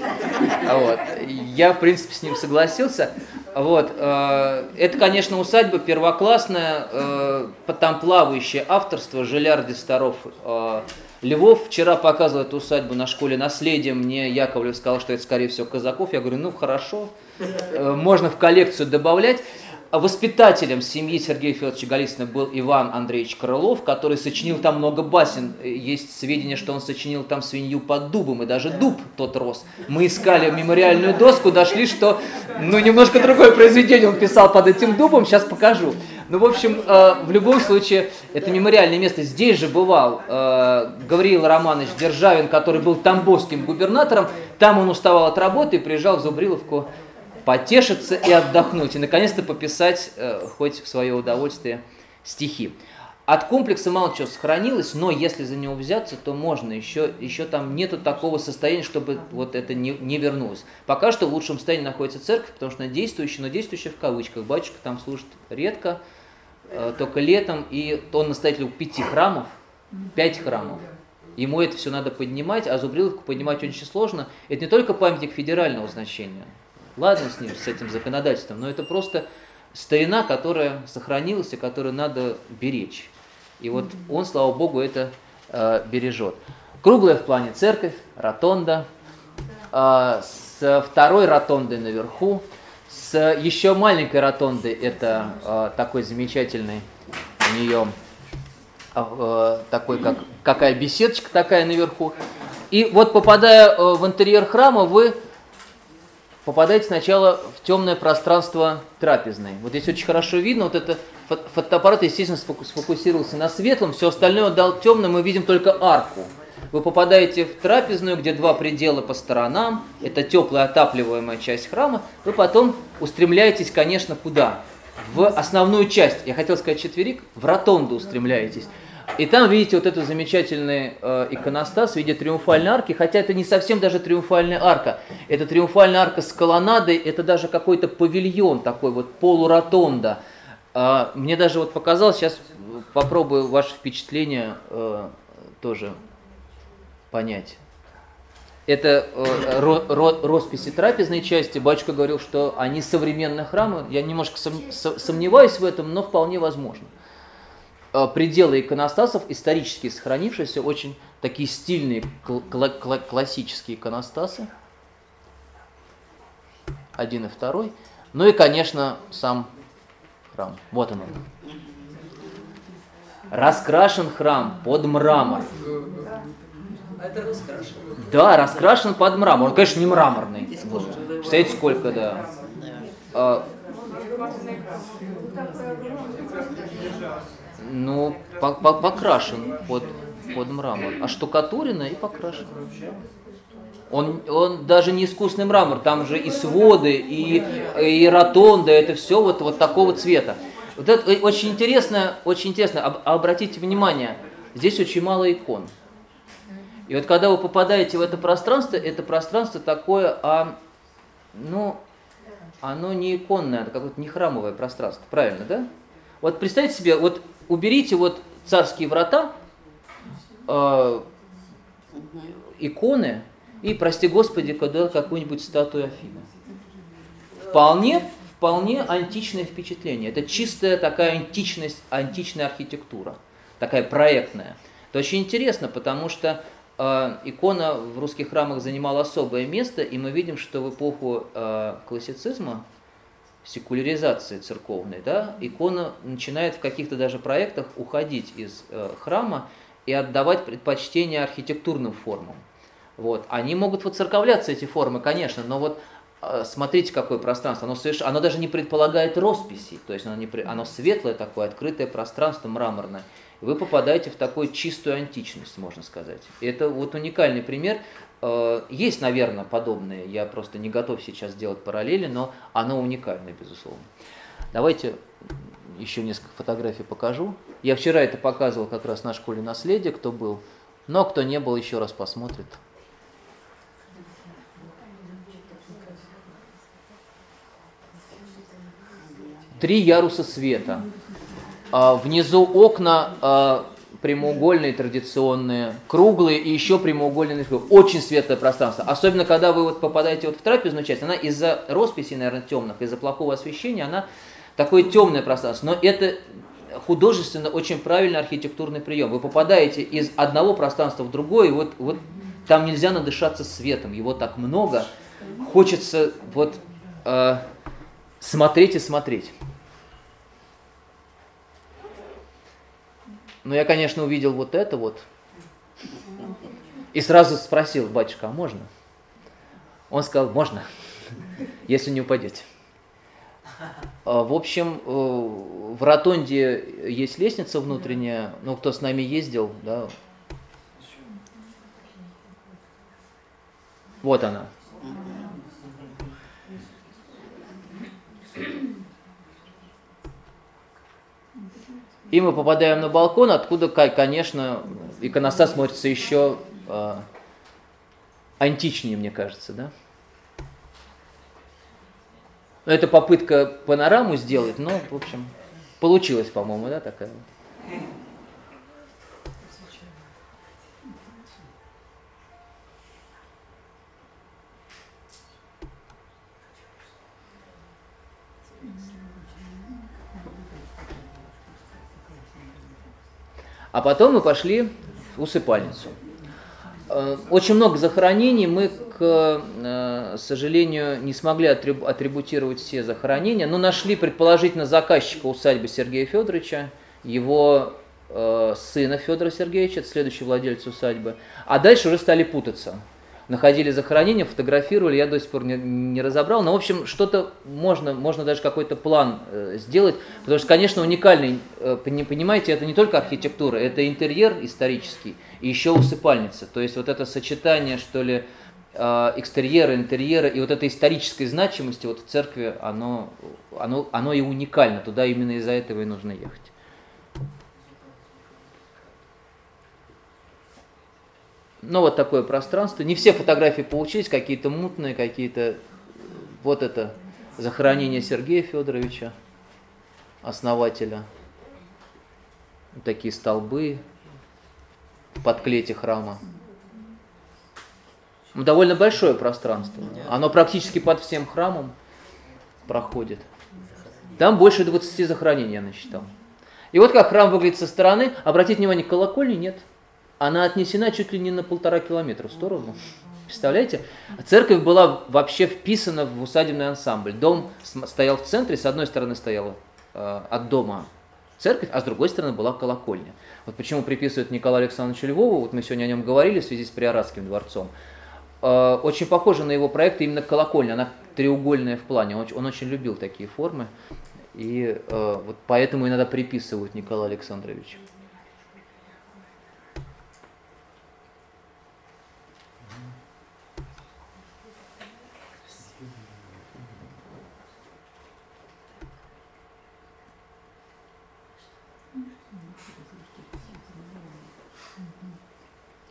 Вот. Я, в принципе, с ним согласился. Вот. э, Это, конечно, усадьба первоклассная, э, там плавающее авторство, Желярди Старов, э, Львов. Вчера показывал эту усадьбу на школе наследия, мне Яковлев сказал, что это, скорее всего, Казаков. Я говорю, ну, хорошо, э, можно в коллекцию добавлять. А Воспитателем семьи Сергея Федоровича Голицына был Иван Андреевич Крылов, который сочинил там много басен. Есть сведения, что он сочинил там свинью под дубом, и даже дуб тот рос. Мы искали мемориальную доску, дошли, что ну, немножко другое произведение он писал под этим дубом, сейчас покажу. Ну, в общем, э, в любом случае, это мемориальное место. Здесь же бывал э, Гавриил Романович Державин, который был тамбовским губернатором. Там он уставал от работы и приезжал в Зубриловку потешиться и отдохнуть, и наконец-то пописать, э, хоть в свое удовольствие, стихи. От комплекса мало чего сохранилось, но если за него взяться, то можно. Еще, еще там нету такого состояния, чтобы вот это не, не вернулось. Пока что в лучшем состоянии находится церковь, потому что она действующая, но действующая в кавычках. Батюшка там служит редко, только летом, и он настоятель у пяти храмов, пять храмов. Ему это все надо поднимать, а Зубриловку поднимать очень сложно. Это не только памятник федерального значения, Ладно с ним, с этим законодательством, но это просто старина, которая сохранилась и которую надо беречь. И вот он, слава богу, это э, бережет. Круглая в плане церковь, ротонда, э, с второй ротондой наверху, с еще маленькой ротондой, это э, такой замечательный у нее э, такой, как какая беседочка такая наверху. И вот попадая э, в интерьер храма, вы попадаете сначала в темное пространство трапезной. Вот здесь очень хорошо видно, вот это фотоаппарат, естественно, сфокусировался на светлом, все остальное дал темным, мы видим только арку. Вы попадаете в трапезную, где два предела по сторонам, это теплая отапливаемая часть храма, вы потом устремляетесь, конечно, куда? В основную часть, я хотел сказать четверик, в ротонду устремляетесь. И там видите вот эту замечательный э, иконостас в виде триумфальной арки, хотя это не совсем даже триумфальная арка. Это триумфальная арка с колоннадой, это даже какой-то павильон такой вот, полуротонда. Э, мне даже вот показалось, сейчас попробую ваше впечатление э, тоже понять. Это э, ро, ро, росписи трапезной части. Батюшка говорил, что они современные храмы. Я немножко сом, сомневаюсь в этом, но вполне возможно. Э, пределы иконостасов исторически сохранившиеся, очень такие стильные кл- кл- классические иконостасы. Один и второй. Ну и, конечно, сам храм. Вот он. Раскрашен храм под мрамор. Это раскрашено. Да, раскрашен под мрамор. Он, конечно, не мраморный. Представляете, сколько, да. А, ну, по -по покрашен под, под мрамор. А штукатурено и покрашен. Он, он даже не искусный мрамор, там же и своды, и, и ротонда, это все вот, вот такого цвета. Вот это очень интересно, очень интересно, об, обратите внимание, здесь очень мало икон. И вот когда вы попадаете в это пространство, это пространство такое, а, ну, оно не иконное, это какое-то не храмовое пространство, правильно, да? Вот представьте себе, вот уберите вот царские врата, э, иконы и, прости Господи, когда какую-нибудь статую Афины. Вполне, вполне античное впечатление. Это чистая такая античность, античная архитектура, такая проектная. Это очень интересно, потому что икона в русских храмах занимала особое место, и мы видим, что в эпоху э, классицизма секуляризации церковной, да, икона начинает в каких-то даже проектах уходить из э, храма и отдавать предпочтение архитектурным формам. Вот. Они могут воцерковляться, эти формы, конечно, но вот а, смотрите, какое пространство. Оно, соверш... оно даже не предполагает росписи. То есть оно, не... оно светлое такое, открытое пространство, мраморное. Вы попадаете в такую чистую античность, можно сказать. Это вот уникальный пример. Э, Есть, наверное, подобные. Я просто не готов сейчас делать параллели, но оно уникальное, безусловно. Давайте еще несколько фотографий покажу. Я вчера это показывал как раз на школе наследия, кто был. Но кто не был, еще раз посмотрит. Три яруса света. А, внизу окна а, прямоугольные, традиционные, круглые и еще прямоугольные. Очень светлое пространство. Особенно, когда вы вот попадаете вот в трапезную часть, она из-за росписи, наверное, темных, из-за плохого освещения, она такое темное пространство. Но это художественно очень правильный архитектурный прием. Вы попадаете из одного пространства в другое, и вот, вот там нельзя надышаться светом, его так много. Хочется вот э, смотреть и смотреть. Но я, конечно, увидел вот это вот. И сразу спросил, батюшка, а можно? Он сказал, можно, если не упадете. А, В общем, э, в ротонде есть лестница внутренняя. Ну, кто с нами ездил, да. Вот она. И мы попадаем на балкон, откуда, конечно, иконостас смотрится еще э, античнее, мне кажется, да? Ну, Это попытка панораму сделать, но, в общем, получилось, по-моему, да, такая вот. А потом мы пошли в усыпальницу. Э, Очень много захоронений. Мы, к э, сожалению, не смогли атриб- атрибутировать все захоронения, но нашли предположительно заказчика усадьбы Сергея Федоровича, его э, сына Федора Сергеевича, это следующий владелец усадьбы. А дальше уже стали путаться. Находили захоронения, фотографировали, я до сих пор не, не разобрал. Но, в общем, что-то можно, можно даже какой-то план э, сделать. Потому что, конечно, уникальный, э, пони- понимаете, это не только архитектура, это интерьер исторический и еще усыпальница. То есть вот это сочетание, что ли, э, экстерьера, интерьера и вот этой исторической значимости вот в церкви, оно, оно, оно и уникально. Туда именно из-за этого и нужно ехать. Ну, вот такое пространство. Не все фотографии получились, какие-то мутные, какие-то... Вот это захоронение Сергея Федоровича, основателя. Вот такие столбы в подклете храма. Ну, Довольно большое пространство. Оно практически под всем храмом проходит. Там больше 20 захоронений я насчитал. И вот как храм выглядит со стороны. Обратите внимание, колокольни нет. Она отнесена чуть ли не на полтора километра в сторону. Представляете? Церковь была вообще вписана в усадебный ансамбль. Дом стоял в центре, с одной стороны стояла э, от дома церковь, а с другой стороны была колокольня. Вот почему приписывают Николаю Александровичу Львову, вот мы сегодня о нем говорили в связи с Приоратским дворцом. Э, очень похоже на его проект именно колокольня, она треугольная в плане, он, он очень любил такие формы, и э, вот поэтому иногда приписывают Николаю Александровичу.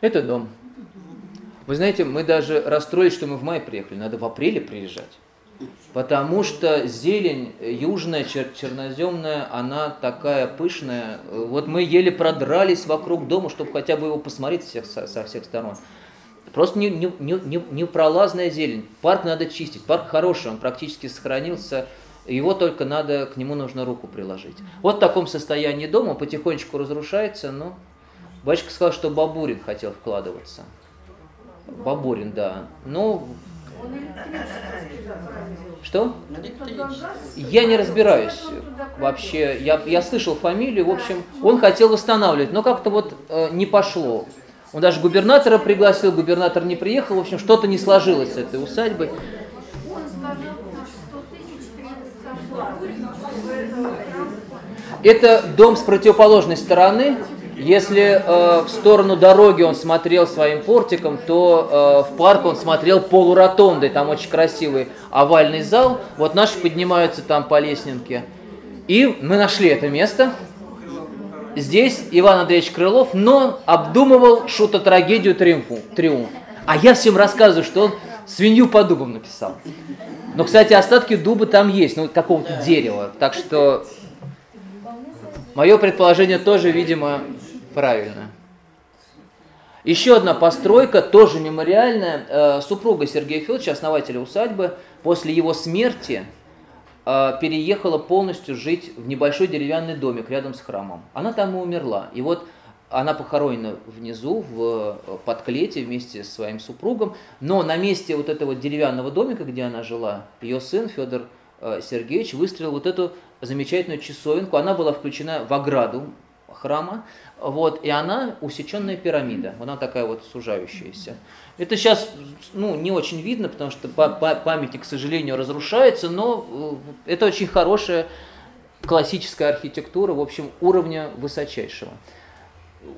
Это дом. Вы знаете, мы даже расстроились, что мы в мае приехали. Надо в апреле приезжать. Потому что зелень южная, чер- черноземная, она такая пышная. Вот мы еле продрались вокруг дома, чтобы хотя бы его посмотреть всех, со- со всех сторон. Просто не, не, не, не- непролазная зелень. Парк надо чистить. Парк хороший, он практически сохранился. Его только надо, к нему нужно руку приложить. Вот в таком состоянии дома потихонечку разрушается, но батюшка сказал, что Бабурин хотел вкладываться. Бабурин, да. Ну, что? Я не разбираюсь вообще. Я, я слышал фамилию, в общем, он хотел восстанавливать, но как-то вот э, не пошло. Он даже губернатора пригласил, губернатор не приехал, в общем, что-то не сложилось с этой усадьбой. Это дом с противоположной стороны. Если э, в сторону дороги он смотрел своим портиком, то э, в парк он смотрел полуротондой. Там очень красивый овальный зал. Вот наши поднимаются там по лестнике. И мы нашли это место. Здесь Иван Андреевич Крылов, но обдумывал шуто-трагедию «Триумф». «Триумф». А я всем рассказываю, что он свинью по дубам написал. Но, кстати, остатки дуба там есть, ну, какого-то дерева. Так что мое предположение тоже, видимо, правильно. Еще одна постройка, тоже мемориальная. Э, супруга Сергея Федоровича, основателя усадьбы, после его смерти э, переехала полностью жить в небольшой деревянный домик рядом с храмом. Она там и умерла. И вот она похоронена внизу, в э, подклете вместе с своим супругом, но на месте вот этого деревянного домика, где она жила, ее сын Федор Сергеевич выстроил вот эту замечательную часовенку. Она была включена в ограду храма, вот, и она усеченная пирамида, она такая вот сужающаяся. Это сейчас ну, не очень видно, потому что памятник, к сожалению, разрушается, но э, это очень хорошая классическая архитектура, в общем, уровня высочайшего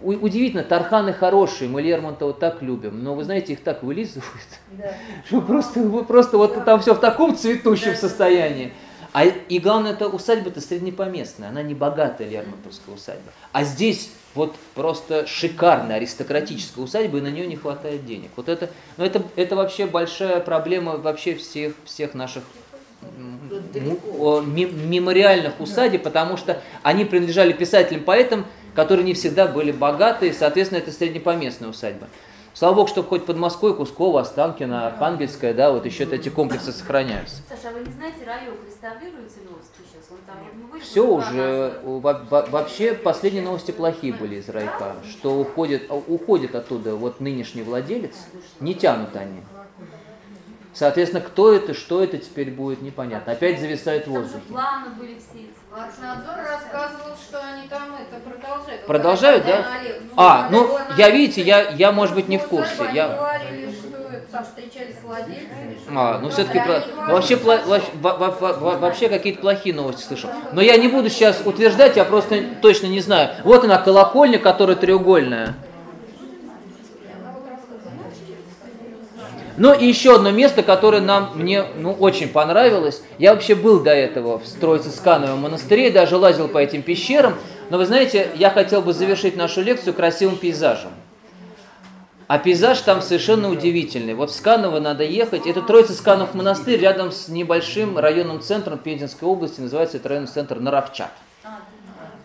удивительно, Тарханы хорошие, мы Лермонтова так любим, но вы знаете, их так вылизывают, да. что просто, просто вот там все в таком цветущем состоянии. А и главное, это усадьба-то среднепоместная, она не богатая Лермонтовская усадьба. А здесь вот просто шикарная аристократическая усадьба, и на нее не хватает денег. Вот это, ну это, это вообще большая проблема вообще всех, всех наших мемориальных усадеб, потому что они принадлежали писателям-поэтам, которые не всегда были богатые, соответственно, это среднепоместная усадьба. Слава богу, что хоть под Москвой, Кусково, Останкино, Архангельская, да, вот еще эти комплексы сохраняются. Саша, а вы не знаете, район реставрируется ли сейчас? Он там, вы Все уже, вообще последние новости плохие были из райка, что уходит, уходит оттуда вот нынешний владелец, не тянут они. Соответственно, кто это, что это теперь будет, непонятно. Опять зависает в воздухе. Планы были все эти. Архнадзор рассказывал, что они там это продолжают. Продолжают, да? Ну, а, ну, я, видите, я, я, может быть, не в курсе. Я... говорили, что там встречались с владельцами. А, ну все-таки про... вообще, вообще какие-то плохие новости слышал. Но я не буду сейчас утверждать, я просто точно не знаю. Вот она колокольня, которая треугольная. Но и еще одно место, которое нам, мне ну, очень понравилось. Я вообще был до этого в Троице-Скановом монастыре, даже лазил по этим пещерам. Но вы знаете, я хотел бы завершить нашу лекцию красивым пейзажем. А пейзаж там совершенно удивительный. Вот в Сканово надо ехать. Это Троице-Сканов монастырь рядом с небольшим районным центром Пензенской области. Называется это районный центр Наровчат.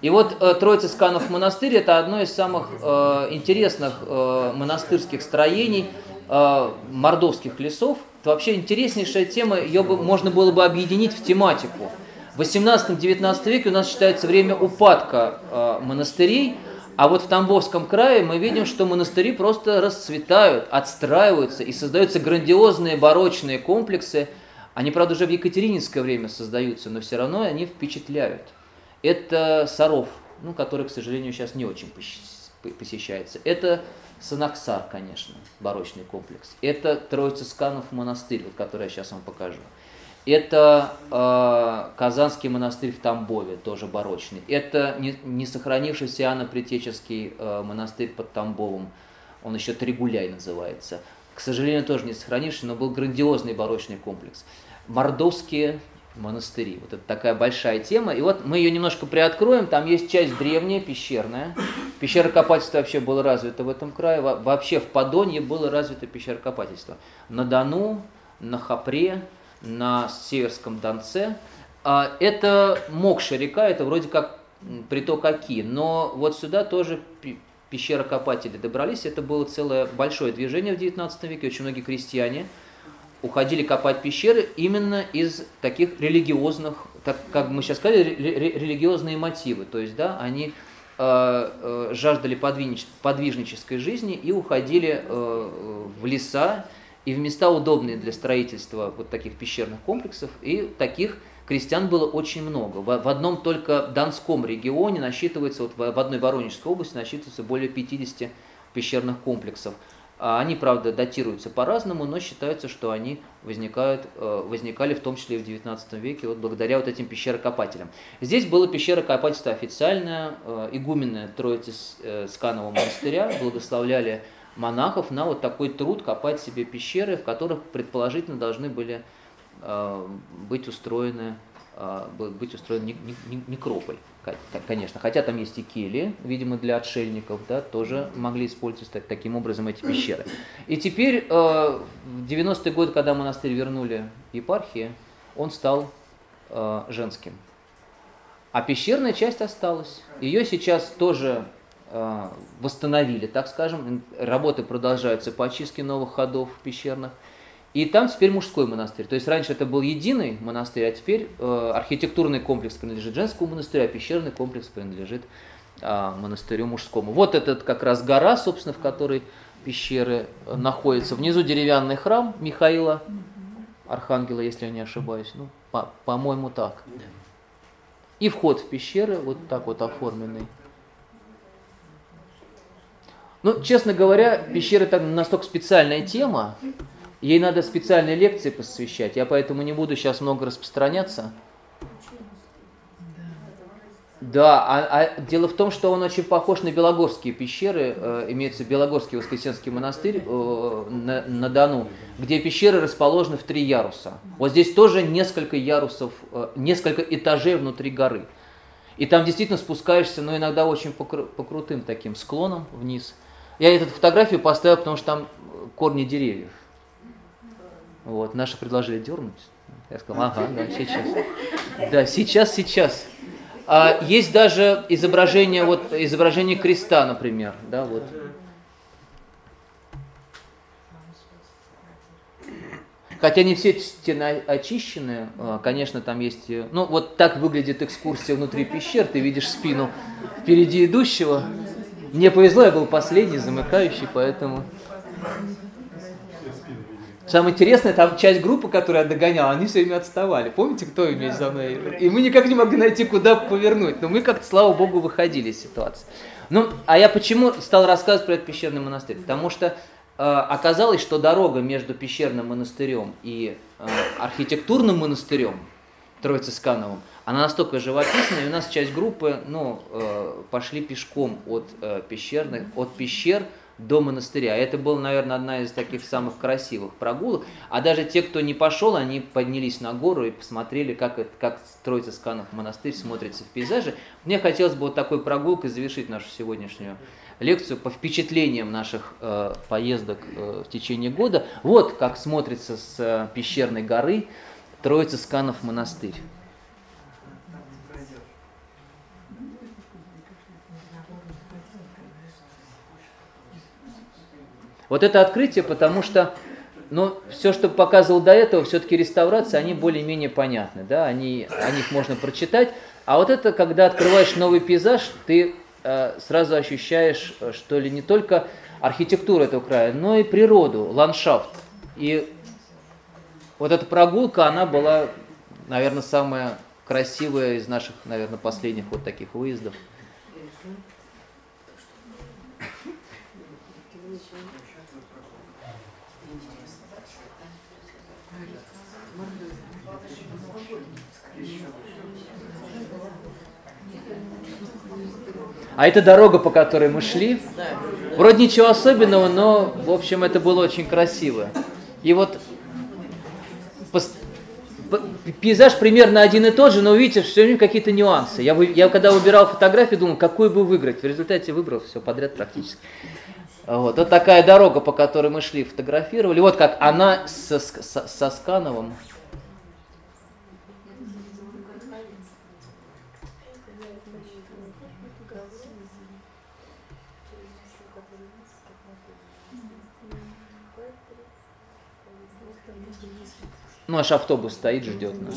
И вот э, Троица Сканов монастырь это одно из самых э, интересных э, монастырских строений э, мордовских лесов, это вообще интереснейшая тема, ее бы, можно было бы объединить в тематику. В 18-19 веке у нас считается время упадка э, монастырей, а вот в Тамбовском крае мы видим, что монастыри просто расцветают, отстраиваются и создаются грандиозные барочные комплексы. Они, правда, уже в Екатерининское время создаются, но все равно они впечатляют. Это Саров, ну, который, к сожалению, сейчас не очень посещается. Это Санаксар, конечно, барочный комплекс. Это Троица Сканов монастырь, вот, который я сейчас вам покажу. Это э, Казанский монастырь в Тамбове, тоже барочный. Это не, не сохранившийся Иоанно-Притеческий э, монастырь под Тамбовом. Он еще Тригуляй называется. К сожалению, тоже не сохранившийся, но был грандиозный барочный комплекс. Мордовские монастыри. Вот это такая большая тема. И вот мы ее немножко приоткроем. Там есть часть древняя, пещерная. Пещерокопательство вообще было развито в этом крае. Вообще в Подонье было развито пещерокопательство. На Дону, на Хапре, на Северском Донце. А это Мокша река, это вроде как приток Оки. Но вот сюда тоже пещерокопатели добрались. Это было целое большое движение в 19 веке. Очень многие крестьяне – уходили копать пещеры именно из таких религиозных, так как мы сейчас сказали, религиозные мотивы. То есть, да, они жаждали подвижнической жизни и уходили э, в леса и в места удобные для строительства вот таких пещерных комплексов. И таких крестьян было очень много. В, одном только Донском регионе насчитывается, вот в одной Воронежской области насчитывается более 50 пещерных комплексов. А Они, правда, датируются по-разному, но считается, что они возникают, э, возникали в том числе и в XIX веке вот благодаря вот этим пещерокопателям. Здесь было пещерокопательство официальное, э, игуменное Троицы э, Сканового монастыря благословляли монахов на вот такой труд копать себе пещеры, в которых предположительно должны были быть устроены быть устроен некрополь конечно. Хотя там есть и кели, видимо, для отшельников, да, тоже могли использовать так, таким образом эти пещеры. И теперь, э, в 90-е годы, когда монастырь вернули епархии, он стал э, женским. А пещерная часть осталась. Ее сейчас тоже восстановили, так скажем. Работы продолжаются по очистке новых ходов пещерных. И там теперь мужской монастырь. То есть раньше это был единый монастырь, а теперь э, архитектурный комплекс принадлежит женскому монастырю, а пещерный комплекс принадлежит э, монастырю мужскому. Вот этот как раз гора, собственно, в которой пещеры э, находятся. Внизу деревянный храм Михаила Архангела, если я не ошибаюсь. Ну, по- по-моему, так. И вход в пещеры вот так вот оформленный. Ну, честно говоря, пещеры так настолько специальная тема, Ей надо специальные лекции посвящать, я поэтому не буду сейчас много распространяться. Да, а, а дело в том, что он очень похож на Белогорские пещеры, э, имеется Белогорский Воскресенский монастырь э, на, на Дону, где пещеры расположены в три яруса. Вот здесь тоже несколько ярусов, э, несколько этажей внутри горы. И там действительно спускаешься, но иногда очень по, по крутым таким склонам вниз. Я эту фотографию поставил, потому что там корни деревьев. Вот, наши предложили дернуть. Я сказал, ага, да, сейчас. Да, сейчас, сейчас. А есть даже изображение, вот, изображение креста, например, да, вот. Хотя не все стены очищены, а, конечно, там есть... Ну, вот так выглядит экскурсия внутри пещер. Ты видишь спину впереди идущего. Мне повезло, я был последний, замыкающий, поэтому... Самое интересное, там часть группы, которую я догонял, они все время отставали. Помните, кто вместе за мной? И мы никак не могли найти, куда повернуть. Но мы как-то, слава богу, выходили из ситуации. Ну, а я почему стал рассказывать про этот пещерный монастырь? Потому что э, оказалось, что дорога между пещерным монастырем и э, архитектурным монастырем, Троице-Скановым, она настолько живописная, и у нас часть группы ну, э, пошли пешком от э, пещерных, от пещер до монастыря. Это была, наверное, одна из таких самых красивых прогулок. А даже те, кто не пошел, они поднялись на гору и посмотрели, как, это, как строится Сканов монастырь, смотрится в пейзаже. Мне хотелось бы вот такой прогулкой завершить нашу сегодняшнюю лекцию по впечатлениям наших э, поездок э, в течение года. Вот как смотрится с э, пещерной горы Троица Сканов монастырь. Вот это открытие, потому что ну, все, что показывал до этого, все-таки реставрации, они более-менее понятны, да, они, о них можно прочитать. А вот это, когда открываешь новый пейзаж, ты э, сразу ощущаешь, э, что ли, не только архитектуру этого края, но и природу, ландшафт. И вот эта прогулка, она была, наверное, самая красивая из наших, наверное, последних вот таких выездов. А это дорога, по которой мы шли. Вроде ничего особенного, но, в общем, это было очень красиво. И вот пейзаж примерно один и тот же, но увидите, все время какие-то нюансы. Я, я когда выбирал фотографию, думал, какую бы выбрать. В результате выбрал все подряд практически. Вот, вот такая дорога, по которой мы шли, фотографировали. Вот как она со, со, со Скановым. Ну, аж автобус стоит, ждет нас.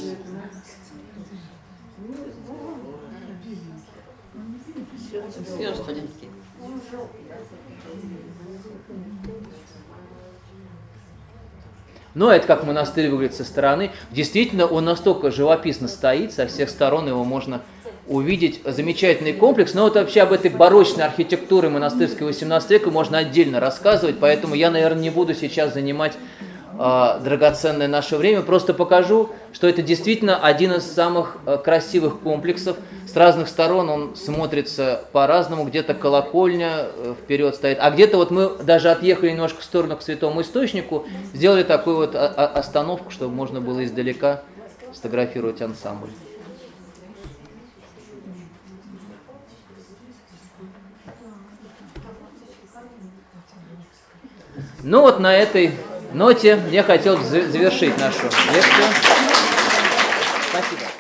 Но это как монастырь выглядит со стороны. Действительно, он настолько живописно стоит, со всех сторон его можно увидеть замечательный комплекс. Но вот вообще об этой барочной архитектуре монастырской 18 века можно отдельно рассказывать, поэтому я, наверное, не буду сейчас занимать э, драгоценное наше время. Просто покажу, что это действительно один из самых э, красивых комплексов. С разных сторон он смотрится по-разному. Где-то колокольня э, вперед стоит, а где-то вот мы даже отъехали немножко в сторону к Святому Источнику, сделали такую вот а, а, остановку, чтобы можно было издалека сфотографировать ансамбль. Ну вот на этой ноте я хотел завершить нашу лекцию. Спасибо.